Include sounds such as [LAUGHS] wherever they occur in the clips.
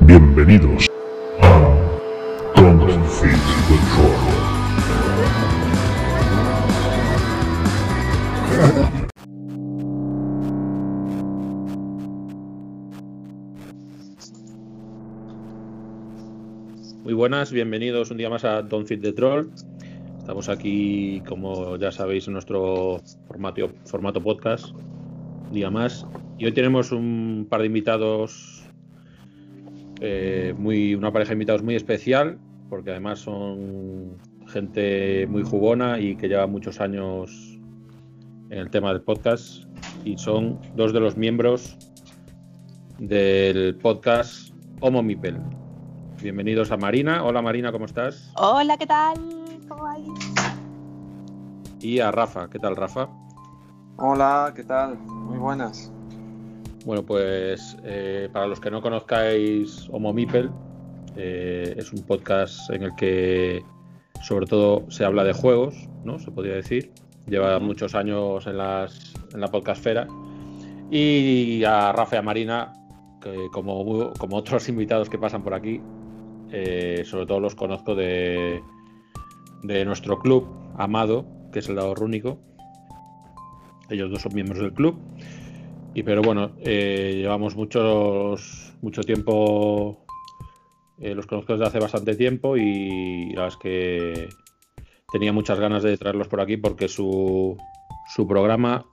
Bienvenidos a Confit Control. Muy buenas, bienvenidos un día más a Don't Fit the Troll. Estamos aquí, como ya sabéis, en nuestro formato, formato podcast, un día más. Y hoy tenemos un par de invitados, eh, muy, una pareja de invitados muy especial, porque además son gente muy jugona y que lleva muchos años en el tema del podcast. Y son dos de los miembros del podcast Homo Mipel. Bienvenidos a Marina. Hola Marina, ¿cómo estás? Hola, ¿qué tal? ¿Cómo vais? Y a Rafa. ¿Qué tal, Rafa? Hola, ¿qué tal? Muy buenas. Bueno, pues eh, para los que no conozcáis Homo Mipel, eh, es un podcast en el que sobre todo se habla de juegos, ¿no? Se podría decir. Lleva muchos años en, las, en la podcastfera. Y a Rafa y a Marina, que como, como otros [LAUGHS] invitados que pasan por aquí, eh, sobre todo los conozco de, de nuestro club amado, que es el Dado Rúnico. Ellos dos son miembros del club. Y pero bueno, eh, llevamos muchos, mucho tiempo, eh, los conozco desde hace bastante tiempo y la verdad es que tenía muchas ganas de traerlos por aquí porque su, su programa,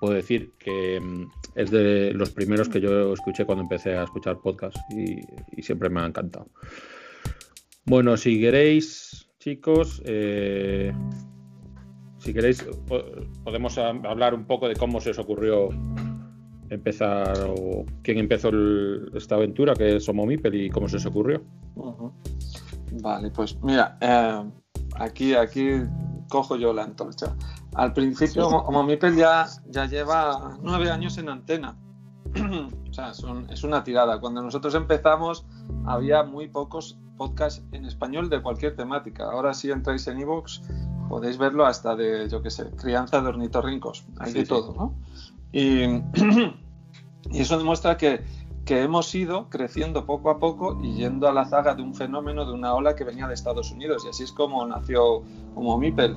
puedo decir que mm, es de los primeros que yo escuché cuando empecé a escuchar podcast y, siempre me ha encantado. Bueno, si queréis, chicos, eh, si queréis, po- podemos a- hablar un poco de cómo se os ocurrió empezar o quién empezó el- esta aventura, que es Homo Mipel, y cómo se os ocurrió. Vale, pues mira, eh, aquí, aquí cojo yo la antorcha. Al principio, como Mipel ya, ya lleva nueve años en antena. [CLEARS THROAT] o sea, son- es una tirada. Cuando nosotros empezamos, había muy pocos podcasts en español de cualquier temática. Ahora, si entráis en iVoox, podéis verlo hasta de, yo qué sé, crianza de ornitorrincos. Hay Sí, de sí. todo, ¿no? [CLEARS THROAT] Y, eso demuestra que, hemos ido creciendo poco a poco y yendo a la zaga de un fenómeno, de una ola que venía de Estados Unidos. Y así es como nació Homo Mipel.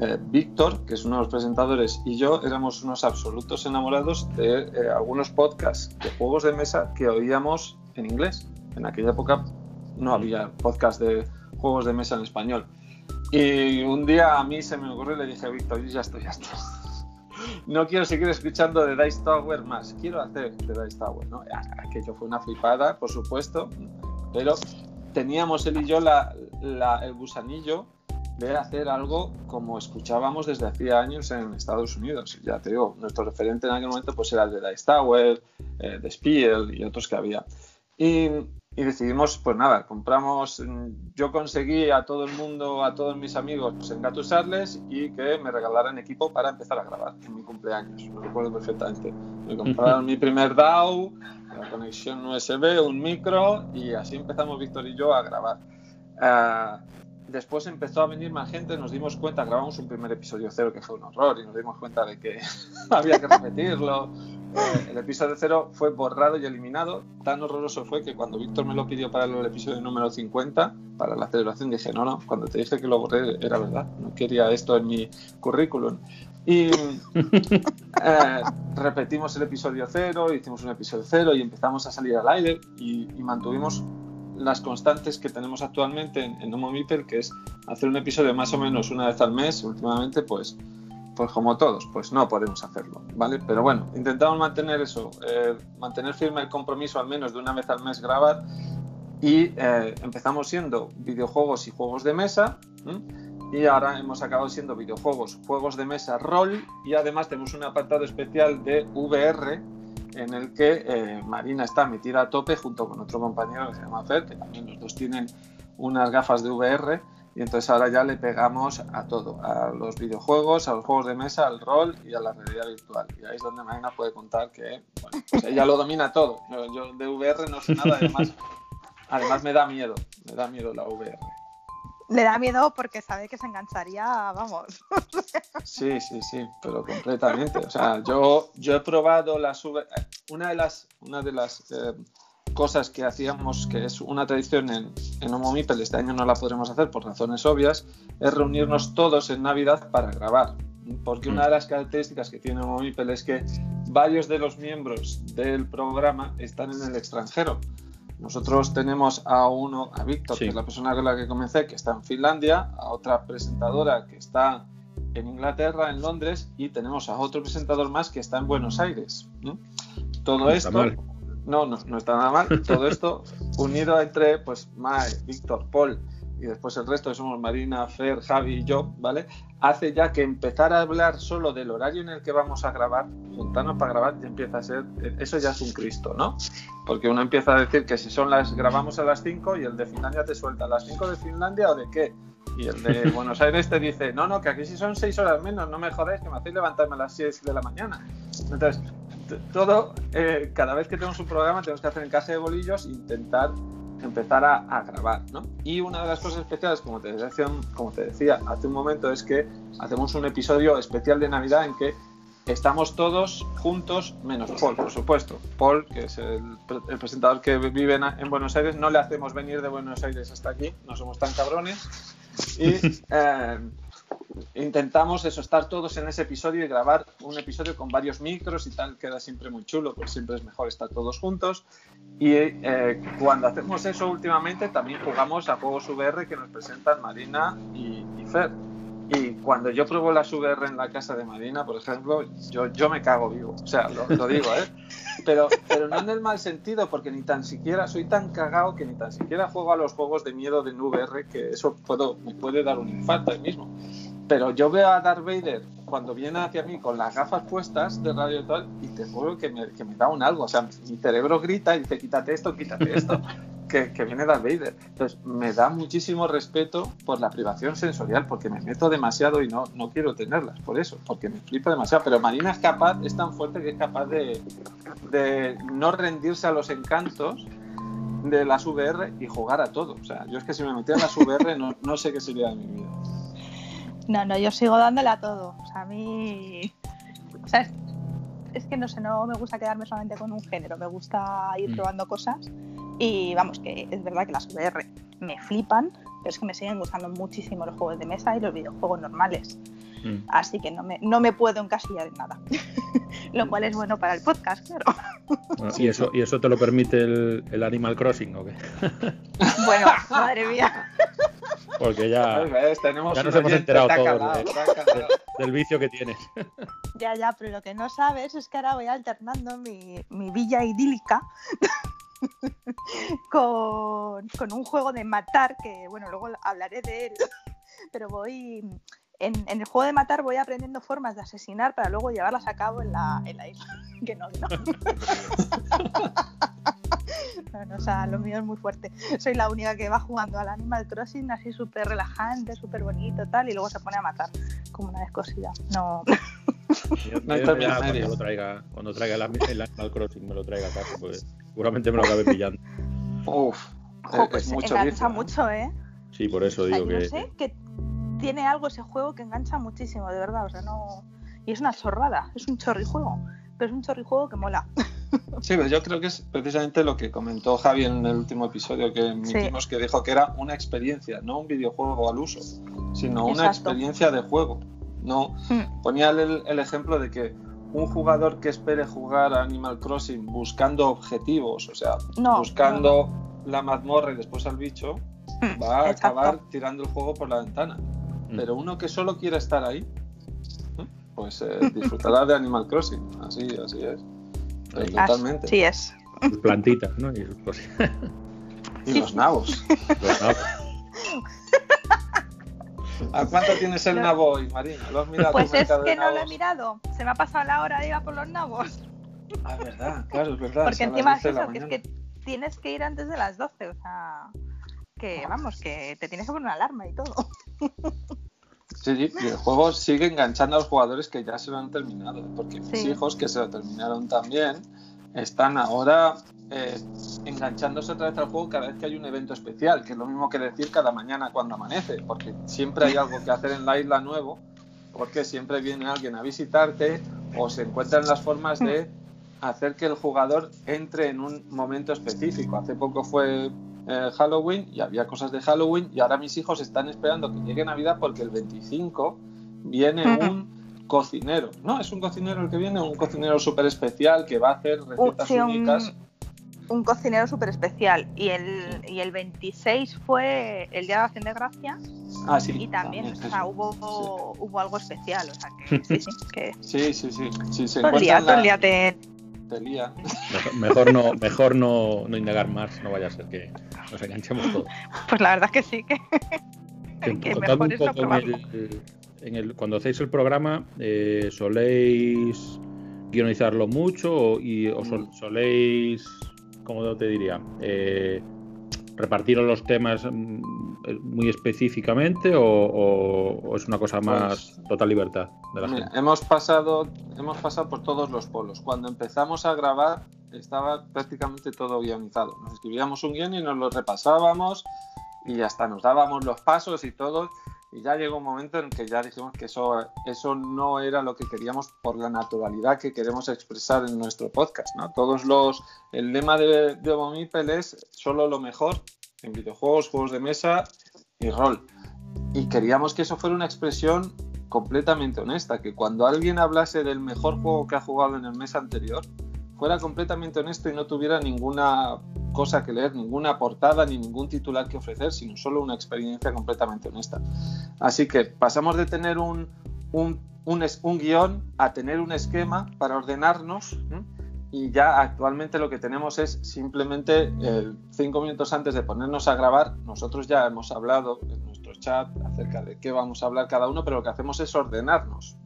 Eh, Víctor, que es uno de los presentadores, y yo éramos unos absolutos enamorados de eh, algunos podcasts de juegos de mesa que oíamos en inglés. En aquella época no había podcast de juegos de mesa en español. Y un día a mí se me ocurrió y le dije a Víctor, yo ya estoy. No quiero seguir escuchando de Dice Tower más, quiero hacer de Dice Tower. ¿no? Aquello fue una flipada, por supuesto, pero teníamos él y yo el gusanillo de hacer algo como escuchábamos desde hacía años en Estados Unidos. Ya te digo, nuestro referente en aquel momento pues era el de Dice Tower, eh, de Spiel y otros que había. Y, y decidimos, pues nada, compramos, mm, yo conseguí a todo el mundo, a todos mis amigos, pues, engatusarles y que me regalaran equipo para empezar a grabar en mi cumpleaños, lo recuerdo perfectamente. Me compraron [LAUGHS] mi primer DAW, la conexión USB, un micro y así empezamos Víctor y yo a grabar. Ah, después empezó a venir más gente, nos dimos cuenta, grabamos un primer episodio cero que fue un horror y nos dimos cuenta de que [LAUGHS] había que repetirlo. Eh, el episodio cero fue borrado y eliminado. Tan horroroso fue que cuando Víctor me lo pidió para el episodio número 50, para la celebración, dije, no, no, cuando te dije que lo borré era verdad, no quería esto en mi currículum. Y eh, repetimos el episodio cero, hicimos un episodio cero y empezamos a salir al aire y, y mantuvimos las constantes que tenemos actualmente en, en Homo Mipel, que es hacer un episodio más o menos una vez al mes. Últimamente, pues, pues como todos, pues no podemos hacerlo, ¿vale? Pero bueno, intentamos mantener eso, eh, mantener firme el compromiso al menos de una vez al mes grabar y eh, empezamos siendo videojuegos y juegos de mesa ¿m? y ahora hemos acabado siendo videojuegos, juegos de mesa, rol y además tenemos un apartado especial de VR en el que eh, Marina está metida a tope junto con otro compañero que se llama Fer, que también los dos tienen unas gafas de VR y entonces ahora ya le pegamos a todo, a los videojuegos, a los juegos de mesa, al rol y a la realidad virtual. Y ahí es donde Marina puede contar que bueno, pues ella lo domina todo. Yo, yo de VR no sé nada, además, además me da miedo, me da miedo la VR. Le da miedo porque sabe que se engancharía, vamos. Sí, sí, sí, pero completamente. O sea, yo, yo he probado las una de las, una de las eh, cosas que hacíamos, que es una tradición en, en Homo Mipel, este año no la podremos hacer por razones obvias, es reunirnos todos en Navidad para grabar. Porque una de las características que tiene Homo Mipel es que varios de los miembros del programa están en el extranjero. Nosotros tenemos a uno, a Víctor, Sí. que es la persona con la que comencé, que está en Finlandia, a otra presentadora que está en Inglaterra, en Londres, y tenemos a otro presentador más que está en Buenos Aires. ¿no? Todo No esto, mal. No, no, no está nada mal. Todo esto unido entre pues Mae, Víctor, Paul y después el resto que somos Marina, Fer, Javi y yo, ¿vale? Hace ya que empezar a hablar solo del horario en el que vamos a grabar, juntarnos para grabar, ya empieza a ser, eso ya es un Cristo, ¿no? Porque uno empieza a decir que si son las, grabamos a las 5 y el de Finlandia te suelta, ¿a las 5 de Finlandia o de qué? Y el de [LAUGHS] Buenos Aires te dice, no, no, que aquí sí son 6 horas menos, no me jodáis, que me hacéis levantarme a las 6 de la mañana. Entonces, todo, eh, cada vez que tenemos un programa tenemos que hacer encaje de bolillos e intentar empezar a, a grabar, ¿no? Y una de las cosas especiales, como te, decía, como te decía hace un momento, es que hacemos un episodio especial de Navidad en que estamos todos juntos, menos Paul, por supuesto. Paul, que es el, el presentador que vive en, en Buenos Aires, no le hacemos venir de Buenos Aires hasta aquí, no somos tan cabrones. Y [LAUGHS] eh, intentamos eso, estar todos en ese episodio y grabar un episodio con varios micros y tal, queda siempre muy chulo, pues siempre es mejor estar todos juntos. Y eh, cuando hacemos eso últimamente, también jugamos a juegos VR que nos presentan Marina y, y Fer. Y cuando yo pruebo las VR en la casa de Marina, por ejemplo, yo, yo me cago vivo. O sea, lo, lo digo, ¿eh? Pero, pero no en el mal sentido, porque ni tan siquiera soy tan cagado que ni tan siquiera juego a los juegos de miedo de VR, que eso puedo, me puede dar un infarto ahí mismo. Pero yo veo a Darth Vader cuando viene hacia mí con las gafas puestas de radio y tal, y te juro que me, que me da un algo. O sea, mi cerebro grita y dice, quítate esto, quítate esto, [LAUGHS] que, que viene Darth Vader. Entonces, me da muchísimo respeto por la privación sensorial, porque me meto demasiado y no, no quiero tenerlas, por eso, porque me flipa demasiado. Pero Marina es capaz, es tan fuerte que es capaz de, de no rendirse a los encantos de las VR y jugar a todo. O sea, yo es que si me metiera en las VR no, no sé qué sería de mi vida. No, no, yo sigo dándole a todo. O sea, a mí. O sea, es, es que no sé, no me gusta quedarme solamente con un género. Me gusta ir Mm. probando cosas. Y vamos, que es verdad que las VR me flipan, pero es que me siguen gustando muchísimo los juegos de mesa y los videojuegos normales. Mm. Así que no me, no me puedo encasillar en nada. [LAUGHS] Lo cual es bueno para el podcast, claro. Bueno, ¿Y, eso, ¿Y eso te lo permite el, el Animal Crossing o qué? [LAUGHS] Bueno, madre mía. Porque ya Ay, ves, tenemos ya nos hemos enterado todos de- del vicio que tienes. Ya, ya, pero lo que no sabes es que ahora voy alternando mi, mi villa idílica [LAUGHS] con, con un juego de matar, que bueno, luego hablaré de él, pero voy... En, en el juego de matar voy aprendiendo formas de asesinar para luego llevarlas a cabo en la, en la isla. [LAUGHS] Que no, no. [LAUGHS] No, no, o sea, lo mío es muy fuerte. Soy la única que va jugando al Animal Crossing así súper relajante, súper bonito tal, y luego se pone a matar como una descosida. No, Yo- No hay yo término ya cuando lo traiga, cuando traiga el, el Animal Crossing me lo traiga a casa, pues seguramente me lo acabe pillando. Uf, Jo, es- pues es mucho ¿eh? mucho, ¿eh? Sí, por eso O sea, digo yo que. no sé, que tiene algo ese juego que engancha muchísimo, de verdad. O sea, no. Y es una chorrada, es un chorrijuego. Pero es un chorrijuego que mola. [LAUGHS] Sí, pero yo creo que es precisamente lo que comentó Javi en el último episodio que emitimos, que dijo que era una experiencia, no un videojuego al uso, sino una experiencia de juego. No Mm, ponía el, el ejemplo de que un jugador que espere jugar a Animal Crossing buscando objetivos, o sea, No, buscando la mazmorra y después al bicho, mm, va a exacto. acabar tirando el juego por la ventana. Pero uno que solo quiere estar ahí, pues eh, disfrutará de Animal Crossing. Así, así es. Así totalmente. Así es. plantitas, ¿no? Y. Y los nabos. [LAUGHS] ¿A cuánto tienes el No. nabo hoy, Marina? ¿Lo has mirado? Pues es que no lo he mirado. Se me ha pasado la hora de ir a por los nabos. Ah, es verdad, claro, es verdad. Porque encima es 12 de la eso, que es que tienes que ir antes de las 12. O sea, que vamos, que te tienes que poner una alarma y todo. Sí, y el juego sigue enganchando a los jugadores que ya se lo han terminado, porque mis Sí. hijos, que se lo terminaron también, están ahora eh, enganchándose otra vez al juego cada vez que hay un evento especial, que es lo mismo que decir cada mañana cuando amanece, porque siempre hay algo que hacer en la isla nuevo, porque siempre viene alguien a visitarte o se encuentran las formas de [LAUGHS] hacer que el jugador entre en un momento específico. Hace poco fue eh, Halloween y había cosas de Halloween y ahora mis hijos están esperando que llegue Navidad porque el 25 viene un cocinero, ¿no? Es un cocinero el que viene, un cocinero súper especial que va a hacer recetas sí, únicas. Un cocinero súper especial. Y el, y el 26 fue el Día de Acción de Gracias. Ah, sí. Y también, o sea, hubo, hubo algo especial. O sea, que [LAUGHS] sí, sí, que Sí, sí, sí. se encuentran la- te. Mejor, mejor no, mejor no, no indagar más, no vaya a ser que nos enganchemos todos. Pues la verdad es que sí, que, Que, que contadme mejor es no en el, en el- cuando hacéis el programa, eh, ¿soléis guionizarlo mucho o, y, o sol- soléis, cómo te diría, eh, repartiros los temas mm, eh, muy específicamente o, o- o es una cosa más Pues, total libertad de la Mira, gente? hemos pasado, hemos pasado por todos los polos. Cuando empezamos a grabar estaba prácticamente todo guionizado. Nos escribíamos un guion y nos lo repasábamos y hasta nos dábamos los pasos y todo. Y ya llegó un momento en que ya dijimos que eso, eso no era lo que queríamos por la naturalidad que queremos expresar en nuestro podcast. ¿no? Todos los, el lema de, de Homo Mipel es solo lo mejor en videojuegos, juegos de mesa y rol. Y queríamos que eso fuera una expresión completamente honesta, que cuando alguien hablase del mejor juego que ha jugado en el mes anterior, fuera completamente honesto y no tuviera ninguna cosa que leer, ninguna portada ni ningún titular que ofrecer, sino solo una experiencia completamente honesta. Así que pasamos de tener un, un, un, un guion a tener un esquema para ordenarnos y ya actualmente lo que tenemos es simplemente eh, cinco minutos antes de ponernos a grabar, nosotros ya hemos hablado en nuestro chat acerca de qué vamos a hablar cada uno, pero lo que hacemos es ordenarnos,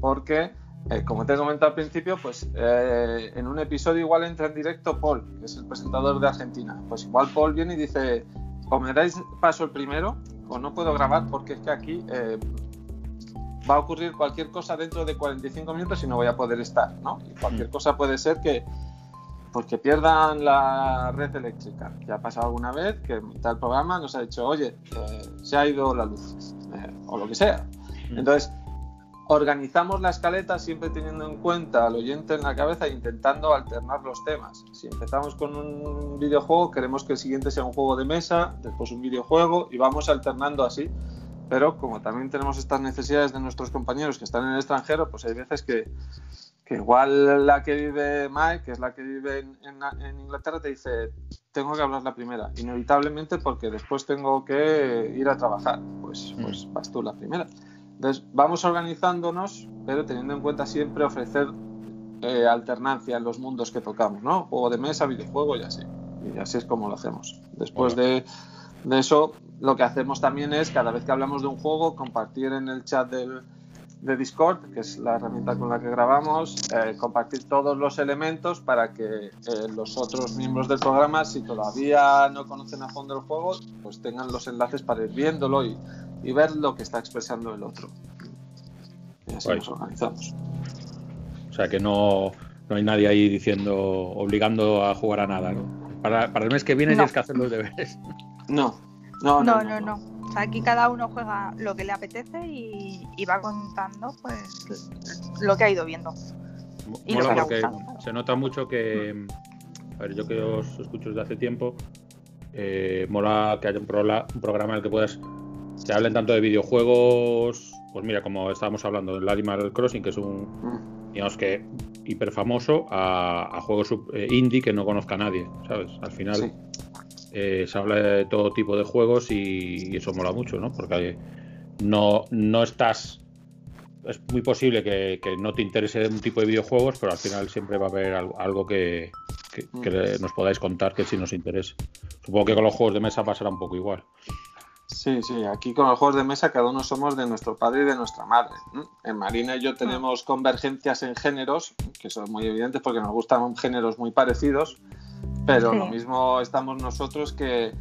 porque eh, como te he comentado al principio, pues eh, en un episodio igual entra en directo Paul, que es el presentador de Argentina. Pues igual Paul viene y dice, o me dais paso el primero, o no puedo grabar porque es que aquí eh, va a ocurrir cualquier cosa dentro de 45 minutos y no voy a poder estar, ¿no? Y cualquier Mm. cosa puede ser que, pues que pierdan la red eléctrica. Ya ha pasado alguna vez que en del programa nos ha dicho, oye, eh, se ha ido la luz, eh, o lo que sea. Mm. Entonces, organizamos la escaleta siempre teniendo en cuenta al oyente en la cabeza e intentando alternar los temas. Si empezamos con un videojuego, queremos que el siguiente sea un juego de mesa, después un videojuego y vamos alternando así. Pero como también tenemos estas necesidades de nuestros compañeros que están en el extranjero, pues hay veces que, que igual la que vive Mike, que es la que vive en, en- en Inglaterra, te dice, tengo que hablar la primera, inevitablemente porque después tengo que ir a trabajar. Pues, pues vas tú la primera. Entonces, vamos organizándonos, pero teniendo en cuenta siempre ofrecer eh, alternancia en los mundos que tocamos, ¿no? Juego de mesa, videojuego y así. Y así es como lo hacemos. Después de, de eso, lo que hacemos también es, cada vez que hablamos de un juego, compartir en el chat del, de Discord, que es la herramienta con la que grabamos, eh, compartir todos los elementos para que eh, los otros miembros del programa, si todavía no conocen a fondo el juego, pues tengan los enlaces para ir viéndolo y, y ver lo que está expresando el otro. Y así Guay. nos organizamos. O sea que no, no hay nadie ahí diciendo, obligando a jugar a nada, ¿no? Para, para el mes que viene No. tienes que hacer los deberes. No, no, No, no, no. O sea, aquí cada uno juega lo que le apetece y, y va contando pues lo que ha ido viendo. Y Mola lo que le ha porque gustado. se nota mucho que, a ver, yo que os escucho desde hace tiempo, eh, mola que haya un, programa en el que puedas, se hablen tanto de videojuegos, pues mira, como estábamos hablando del Animal Crossing, que es un, Mm, digamos que hiper famoso, a, a juegos sub- eh, indie que no conozca a nadie, ¿sabes? Al final Sí. Eh, se habla de todo tipo de juegos y, y eso mola mucho, ¿no? Porque no, no estás. Es muy posible que, que no te interese un tipo de videojuegos, pero al final siempre va a haber algo, algo que, que- que le- nos podáis contar que sí nos interese. Supongo que con los juegos de mesa pasará un poco igual. Sí, sí, aquí con los juegos de mesa cada uno somos de nuestro padre y de nuestra madre. En Marina y yo tenemos convergencias en géneros, que son muy evidentes porque nos gustan géneros muy parecidos, pero Sí. lo mismo estamos nosotros que,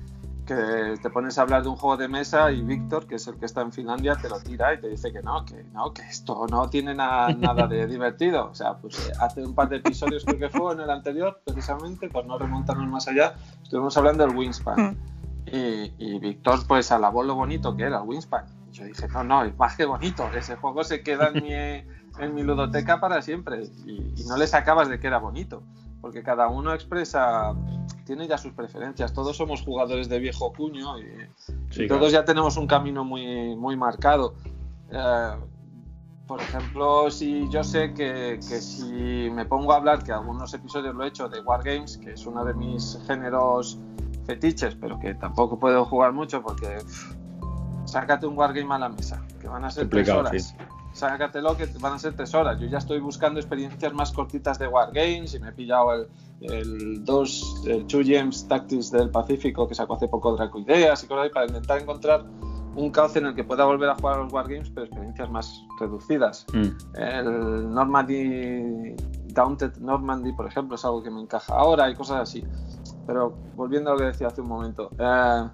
que te pones a hablar de un juego de mesa y Víctor, que es el que está en Finlandia, te lo tira y te dice que no, que no, que esto no tiene na- nada de [LAUGHS] divertido. O sea, pues eh, hace un par de episodios creo que fue en el anterior, precisamente, por no remontarnos más allá, estuvimos hablando del Wingspan. Mm. Y, y Víctor pues alabó lo bonito que era el Wingspan. Y yo dije, no, no, es más que bonito, ese juego se queda en mi, en mi ludoteca para siempre y, y no le sacabas de que era bonito, porque cada uno expresa, tiene ya sus preferencias. Todos somos jugadores de viejo cuño y, Sí, y claro. todos ya tenemos un camino muy, muy marcado. Eh, por ejemplo, si yo sé que, que si me pongo a hablar, que algunos episodios lo he hecho de Wargames, que es uno de mis géneros fetiches, pero que tampoco puedo jugar mucho porque pff, sácate un Wargame a la mesa, que van a ser tres horas. Sácatelo, que van a ser tres horas. Yo ya estoy buscando experiencias más cortitas de Wargames y me he pillado el, el 2, el Two Gems Tactics del Pacífico que sacó hace poco Draco Ideas y cosas así para intentar encontrar un cauce en el que pueda volver a jugar a los Wargames, pero experiencias más reducidas. Mm. El Normandy, Daunted Normandy, por ejemplo, es algo que me encaja ahora y cosas así. Pero volviendo a lo que decía hace un momento, eh,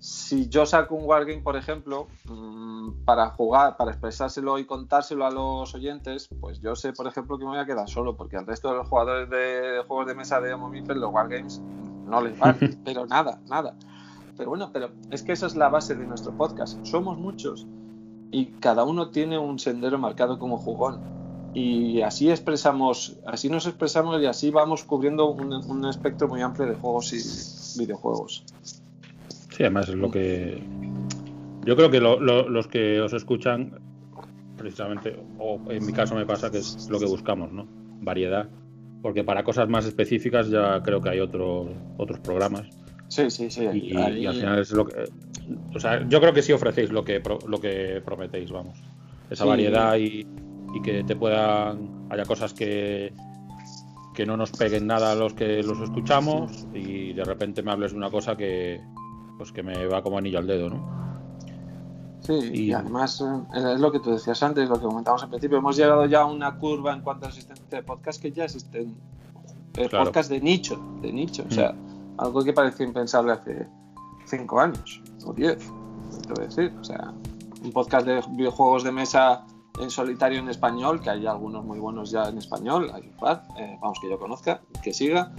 si yo saco un Wargame, por ejemplo, mm, para jugar, para expresárselo y contárselo a los oyentes, pues yo sé, por ejemplo, que me voy a quedar solo, porque al resto de los jugadores de juegos de mesa de Homo los Wargames no les van, [LAUGHS] pero nada, nada. Pero bueno, pero es que esa es la base de nuestro podcast. Somos muchos y cada uno tiene un sendero marcado como jugón. Y así expresamos, así nos expresamos y así vamos cubriendo un, un espectro muy amplio de juegos y videojuegos. Sí, además es lo que. Yo creo que lo- lo- los que os escuchan, precisamente, o en mi caso me pasa que es lo que buscamos, ¿no? Variedad. Porque para cosas más específicas ya creo que hay otros otros programas. Sí, sí, sí. Y, ahí- y al final es lo que. O sea, yo creo que sí ofrecéis lo que, lo que prometéis, vamos. Esa Sí. variedad y, y que te puedan. Haya cosas que que no nos peguen nada a los que los escuchamos y de repente me hables de una cosa que pues que me va como anillo al dedo, ¿no? Sí, y, Y- además eh, es lo que tú decías antes, lo que comentamos al principio. Hemos llegado ya a una curva en cuanto a existencia de podcast que ya existen eh, Claro. podcasts de nicho, de nicho. O sea, algo que parecía impensable hace cinco años o diez, te voy a decir. O sea, un podcast de videojuegos de mesa en solitario en español, que hay algunos muy buenos ya en español, hay un par, eh, vamos, que yo conozca, que siga.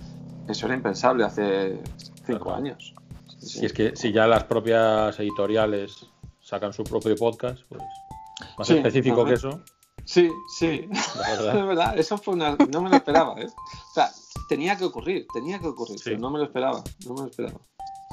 Eso era impensable hace cinco Claro. años. Sí. Si es que si ya las propias editoriales sacan su propio podcast, pues más Sí, específico ajá. que eso, Sí, sí. [LAUGHS] la [LAUGHS] Es verdad. eso fue una. No me lo esperaba, ¿eh? O sea, tenía que ocurrir, tenía que ocurrir, Sí. pero no me lo esperaba, no me lo esperaba.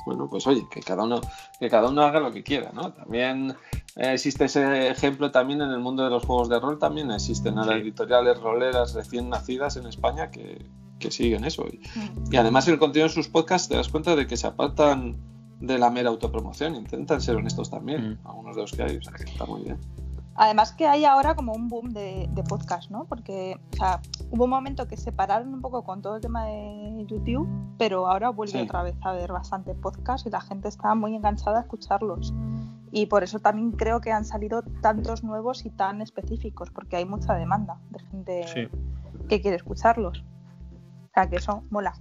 Bueno, pues oye, que cada uno, que cada uno haga lo que quiera, ¿no? También eh, existe ese ejemplo también en el mundo de los juegos de rol, también existen Sí. editoriales roleras recién nacidas en España que, que siguen eso. Y, Mm. y además el contenido de sus podcasts te das cuenta de que se apartan de la mera autopromoción, intentan ser honestos también, Mm. algunos de los que hay, o sea que está muy bien. Además que hay ahora como un boom de, de podcast, ¿no? Porque o sea, hubo un momento que se pararon un poco con todo el tema de YouTube, pero ahora vuelve Sí. otra vez a haber bastante podcast y la gente está muy enganchada a escucharlos. Y por eso también creo que han salido tantos nuevos y tan específicos, porque hay mucha demanda de gente Sí, que quiere escucharlos. O sea, que eso mola.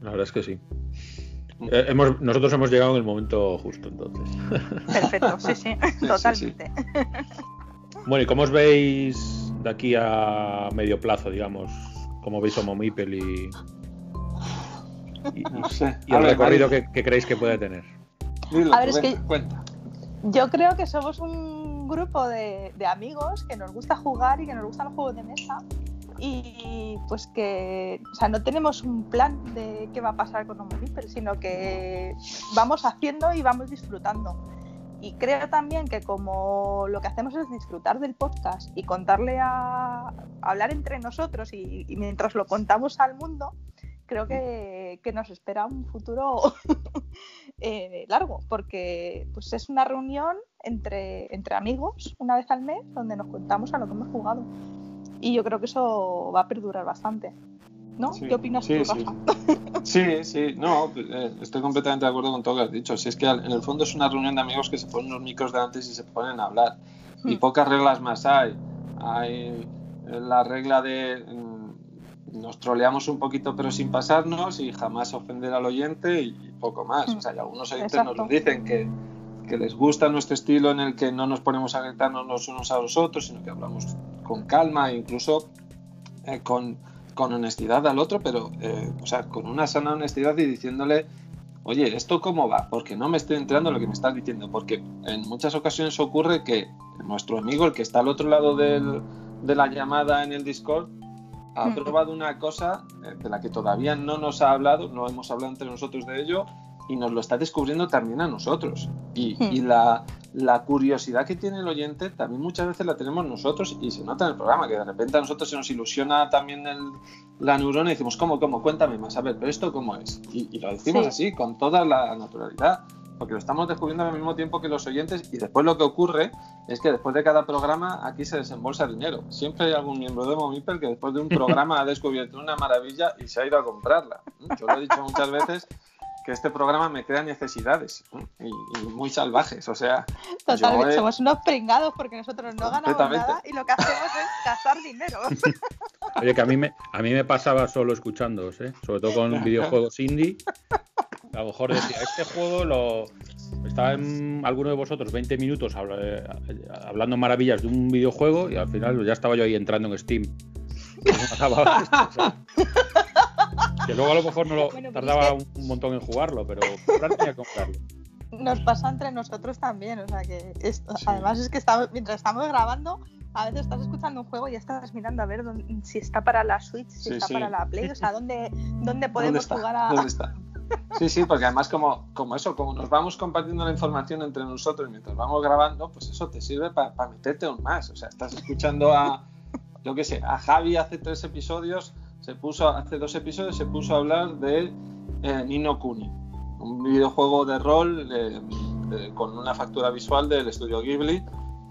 la verdad es que sí. Eh, hemos, nosotros hemos llegado en el momento justo entonces. [LAUGHS] Perfecto, sí, sí, sí, totalmente. Bueno, ¿y cómo os veis de aquí a medio plazo, digamos? ¿Cómo veis Homo Mipel y, y, No sé. y el recorrido que, que creéis que puede tener? Dilo, A ver, es que- cuenta. Yo creo que somos un grupo de, de amigos que nos gusta jugar y que nos gustan los juegos de mesa. Y pues que, o sea, no tenemos un plan de qué va a pasar con Homo Mipel, sino que vamos haciendo y vamos disfrutando. Y creo también que como lo que hacemos es disfrutar del podcast y contarle a hablar entre nosotros y, y mientras lo contamos al mundo, creo que, que nos espera un futuro [LAUGHS] eh, largo, porque pues es una reunión entre, entre amigos una vez al mes donde nos contamos a lo que hemos jugado. Y yo creo que eso va a perdurar bastante. ¿No? Sí, ¿Qué opinas sí, tú, sí. Rafa? Sí, sí, no, eh, estoy completamente de acuerdo con todo lo que has dicho. Si es que en el fondo es una reunión de amigos que se ponen los micros delante y se ponen a hablar. Y Hmm. pocas reglas más hay. Hay eh, la regla de mm, nos troleamos un poquito pero sin pasarnos y jamás ofender al oyente y poco más. Hmm. O sea, y algunos oyentes Exacto. nos dicen que, que les gusta nuestro estilo en el que no nos ponemos a gritarnos los unos a los otros, sino que hablamos con calma e incluso eh, con, con honestidad al otro, pero eh, o sea, con una sana honestidad y diciéndole, oye, ¿esto cómo va? Porque no me estoy enterando de lo que me estás diciendo, porque en muchas ocasiones ocurre que nuestro amigo, el que está al otro lado del, de la llamada en el Discord ha Mm. probado una cosa eh, de la que todavía no nos ha hablado, no hemos hablado entre nosotros de ello, y nos lo está descubriendo también a nosotros. Y, Mm. y la, la curiosidad que tiene el oyente también muchas veces la tenemos nosotros y se nota en el programa, que de repente a nosotros se nos ilusiona también el- la neurona y decimos, ¿cómo, cómo? Cuéntame más, a ver, pero esto cómo es. Y, y lo decimos Sí. así, con toda la naturalidad, porque lo estamos descubriendo al mismo tiempo que los oyentes y después lo que ocurre es que después de cada programa aquí se desembolsa dinero. Siempre hay algún miembro de Momipel que después de un [LAUGHS] programa ha descubierto una maravilla y se ha ido a comprarla. Yo lo he dicho muchas veces que este programa me crea necesidades ¿eh? y, y muy salvajes. O sea, Totalmente, he- somos unos pringados porque nosotros no ganamos nada y lo que hacemos es gastar dinero. [LAUGHS] Oye, que a mí me, a mí me pasaba solo escuchándoos, ¿eh? sobre todo con videojuegos indie. A lo mejor decía, este juego lo. Estaba en alguno de vosotros 20 minutos eh, hablando maravillas de un videojuego y al final ya estaba yo ahí entrando en Steam. [LAUGHS] Que luego a lo mejor no lo Bueno, pero tardaba es un, un montón en jugarlo, pero comprar tenía que comprarlo. Nos pasa entre nosotros también, o sea que esto, Sí. además es que estamos, mientras estamos grabando, a veces estás escuchando un juego y ya estás mirando a ver dónde- si está para la Switch, si Sí, está sí. para la Play, o sea, dónde, dónde ¿dónde podemos jugar a... ¿Dónde está? [LAUGHS] Sí, sí, porque además como, como eso, como nos vamos compartiendo la información entre nosotros mientras vamos grabando, pues eso te sirve para meterte aún más. O sea, estás escuchando a, yo qué sé, a Javi hace tres episodios, se puso, hace dos episodios se puso a hablar de eh, Nino Kuni, un videojuego de rol eh, de- con una factura visual del estudio Ghibli.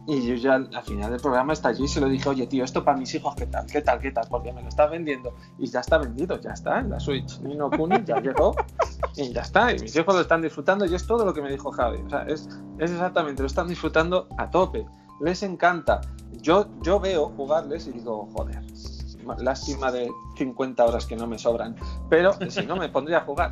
Y yo ya al final del programa está allí y se lo dije, oye tío, esto para mis hijos, ¿qué tal? ¿Qué tal? ¿Qué tal? Porque me lo estás vendiendo. Y ya está vendido, ya está en la Switch. Nino Kuni ya llegó y ya está. Y mis hijos lo están disfrutando y es todo lo que me dijo Javi. O sea, es, es exactamente, lo están disfrutando a tope. Les encanta. Yo, yo veo jugarles y digo, joder, lástima de 50 horas que no me sobran. Pero si no, me pondría a jugar.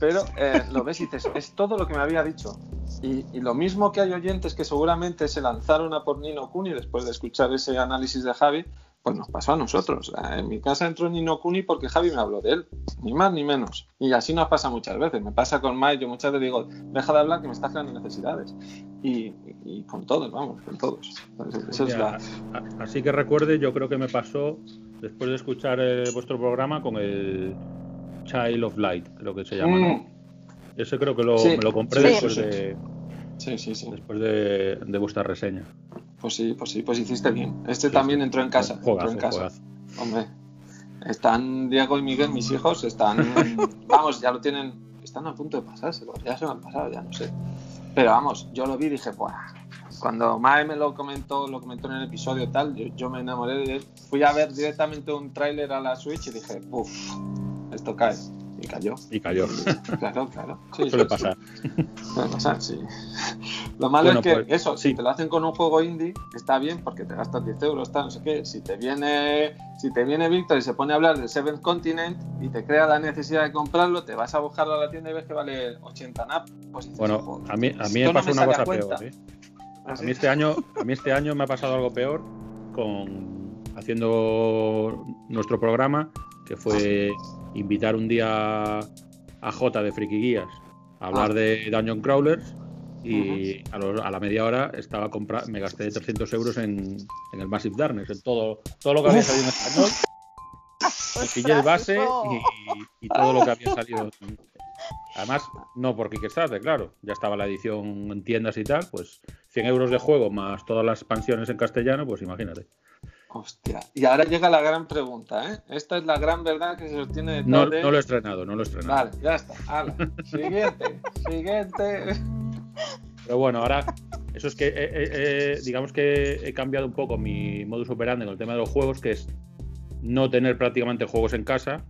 Pero eh, lo ves y dices, es todo lo que me había dicho. Y, y lo mismo que hay oyentes que seguramente se lanzaron a por Nino Kuni después de escuchar ese análisis de Javi, pues nos pasó a nosotros. En mi casa entró Nino Kuni porque Javi me habló de él, ni más ni menos. Y así nos pasa muchas veces. Me pasa con Mike, yo muchas veces digo, deja de hablar que me estás creando necesidades. Y, y- con todos, vamos, con todos. Entonces, eso es la... Así que recuerde, yo creo que me pasó después de escuchar eh, vuestro programa con el Child of Light, creo que se llama. ¿no? Mm, Ese creo que lo, Sí, me lo compré sí, después, sí. De, después de, de vuestra reseña. Pues sí, pues sí, pues hiciste bien. Este también entró en casa. Juegazo, entró en casa. juegazo. Hombre, están Diego y Miguel, mis hijos, están, [LAUGHS] vamos, ya lo tienen, están a punto de pasárselo, ya se lo han pasado, ya no sé. Pero vamos, yo lo vi y dije, Buah. cuando Mae me lo comentó, lo comentó en el episodio tal, yo, yo me enamoré de él. Fui a ver directamente un tráiler a la Switch y dije, uff, esto cae. Y cayó. Y cayó. Claro, claro. Sí, Suele sí, pasar. sí. Suele pasar, sí. Lo malo Bueno, es que pues, eso, si te lo hacen con un juego indie, está bien porque te gastas 10 euros, tal, no sé qué. Si te viene, si te viene Víctor y se pone a hablar del Seventh Continent y te crea la necesidad de comprarlo, te vas a buscar a la tienda y ves que vale 80 NAP. Pues dices, Bueno, "Joder, a mí, a mí me no pasó una sale a cosa cuenta". peor. ¿eh? A ¿Así? mí este año, a mí este año me ha pasado algo peor con haciendo nuestro programa, que fue invitar un día a J de Friki Guías a hablar Ah. de Dungeon Crawlers y a, lo- a la media hora estaba compra me gasté 300 euros en, en el Massive Darkness, en todo, todo lo que había salido en español. [LAUGHS] Me pillé el base y, y todo lo que había salido. Además, no por Kickstarter, claro. Ya estaba la edición en tiendas y tal, pues 100 euros de juego más todas las expansiones en castellano, pues imagínate. Hostia. Y ahora llega la gran pregunta, ¿eh? Esta es la gran verdad que se sostiene detrás No, de... no lo he estrenado, no lo he estrenado. Vale, ya está. Hala. Siguiente, siguiente. Pero bueno, ahora, eso es que, eh, eh, eh, digamos que he cambiado un poco mi modus operandi con el tema de los juegos, que es no tener prácticamente juegos en casa.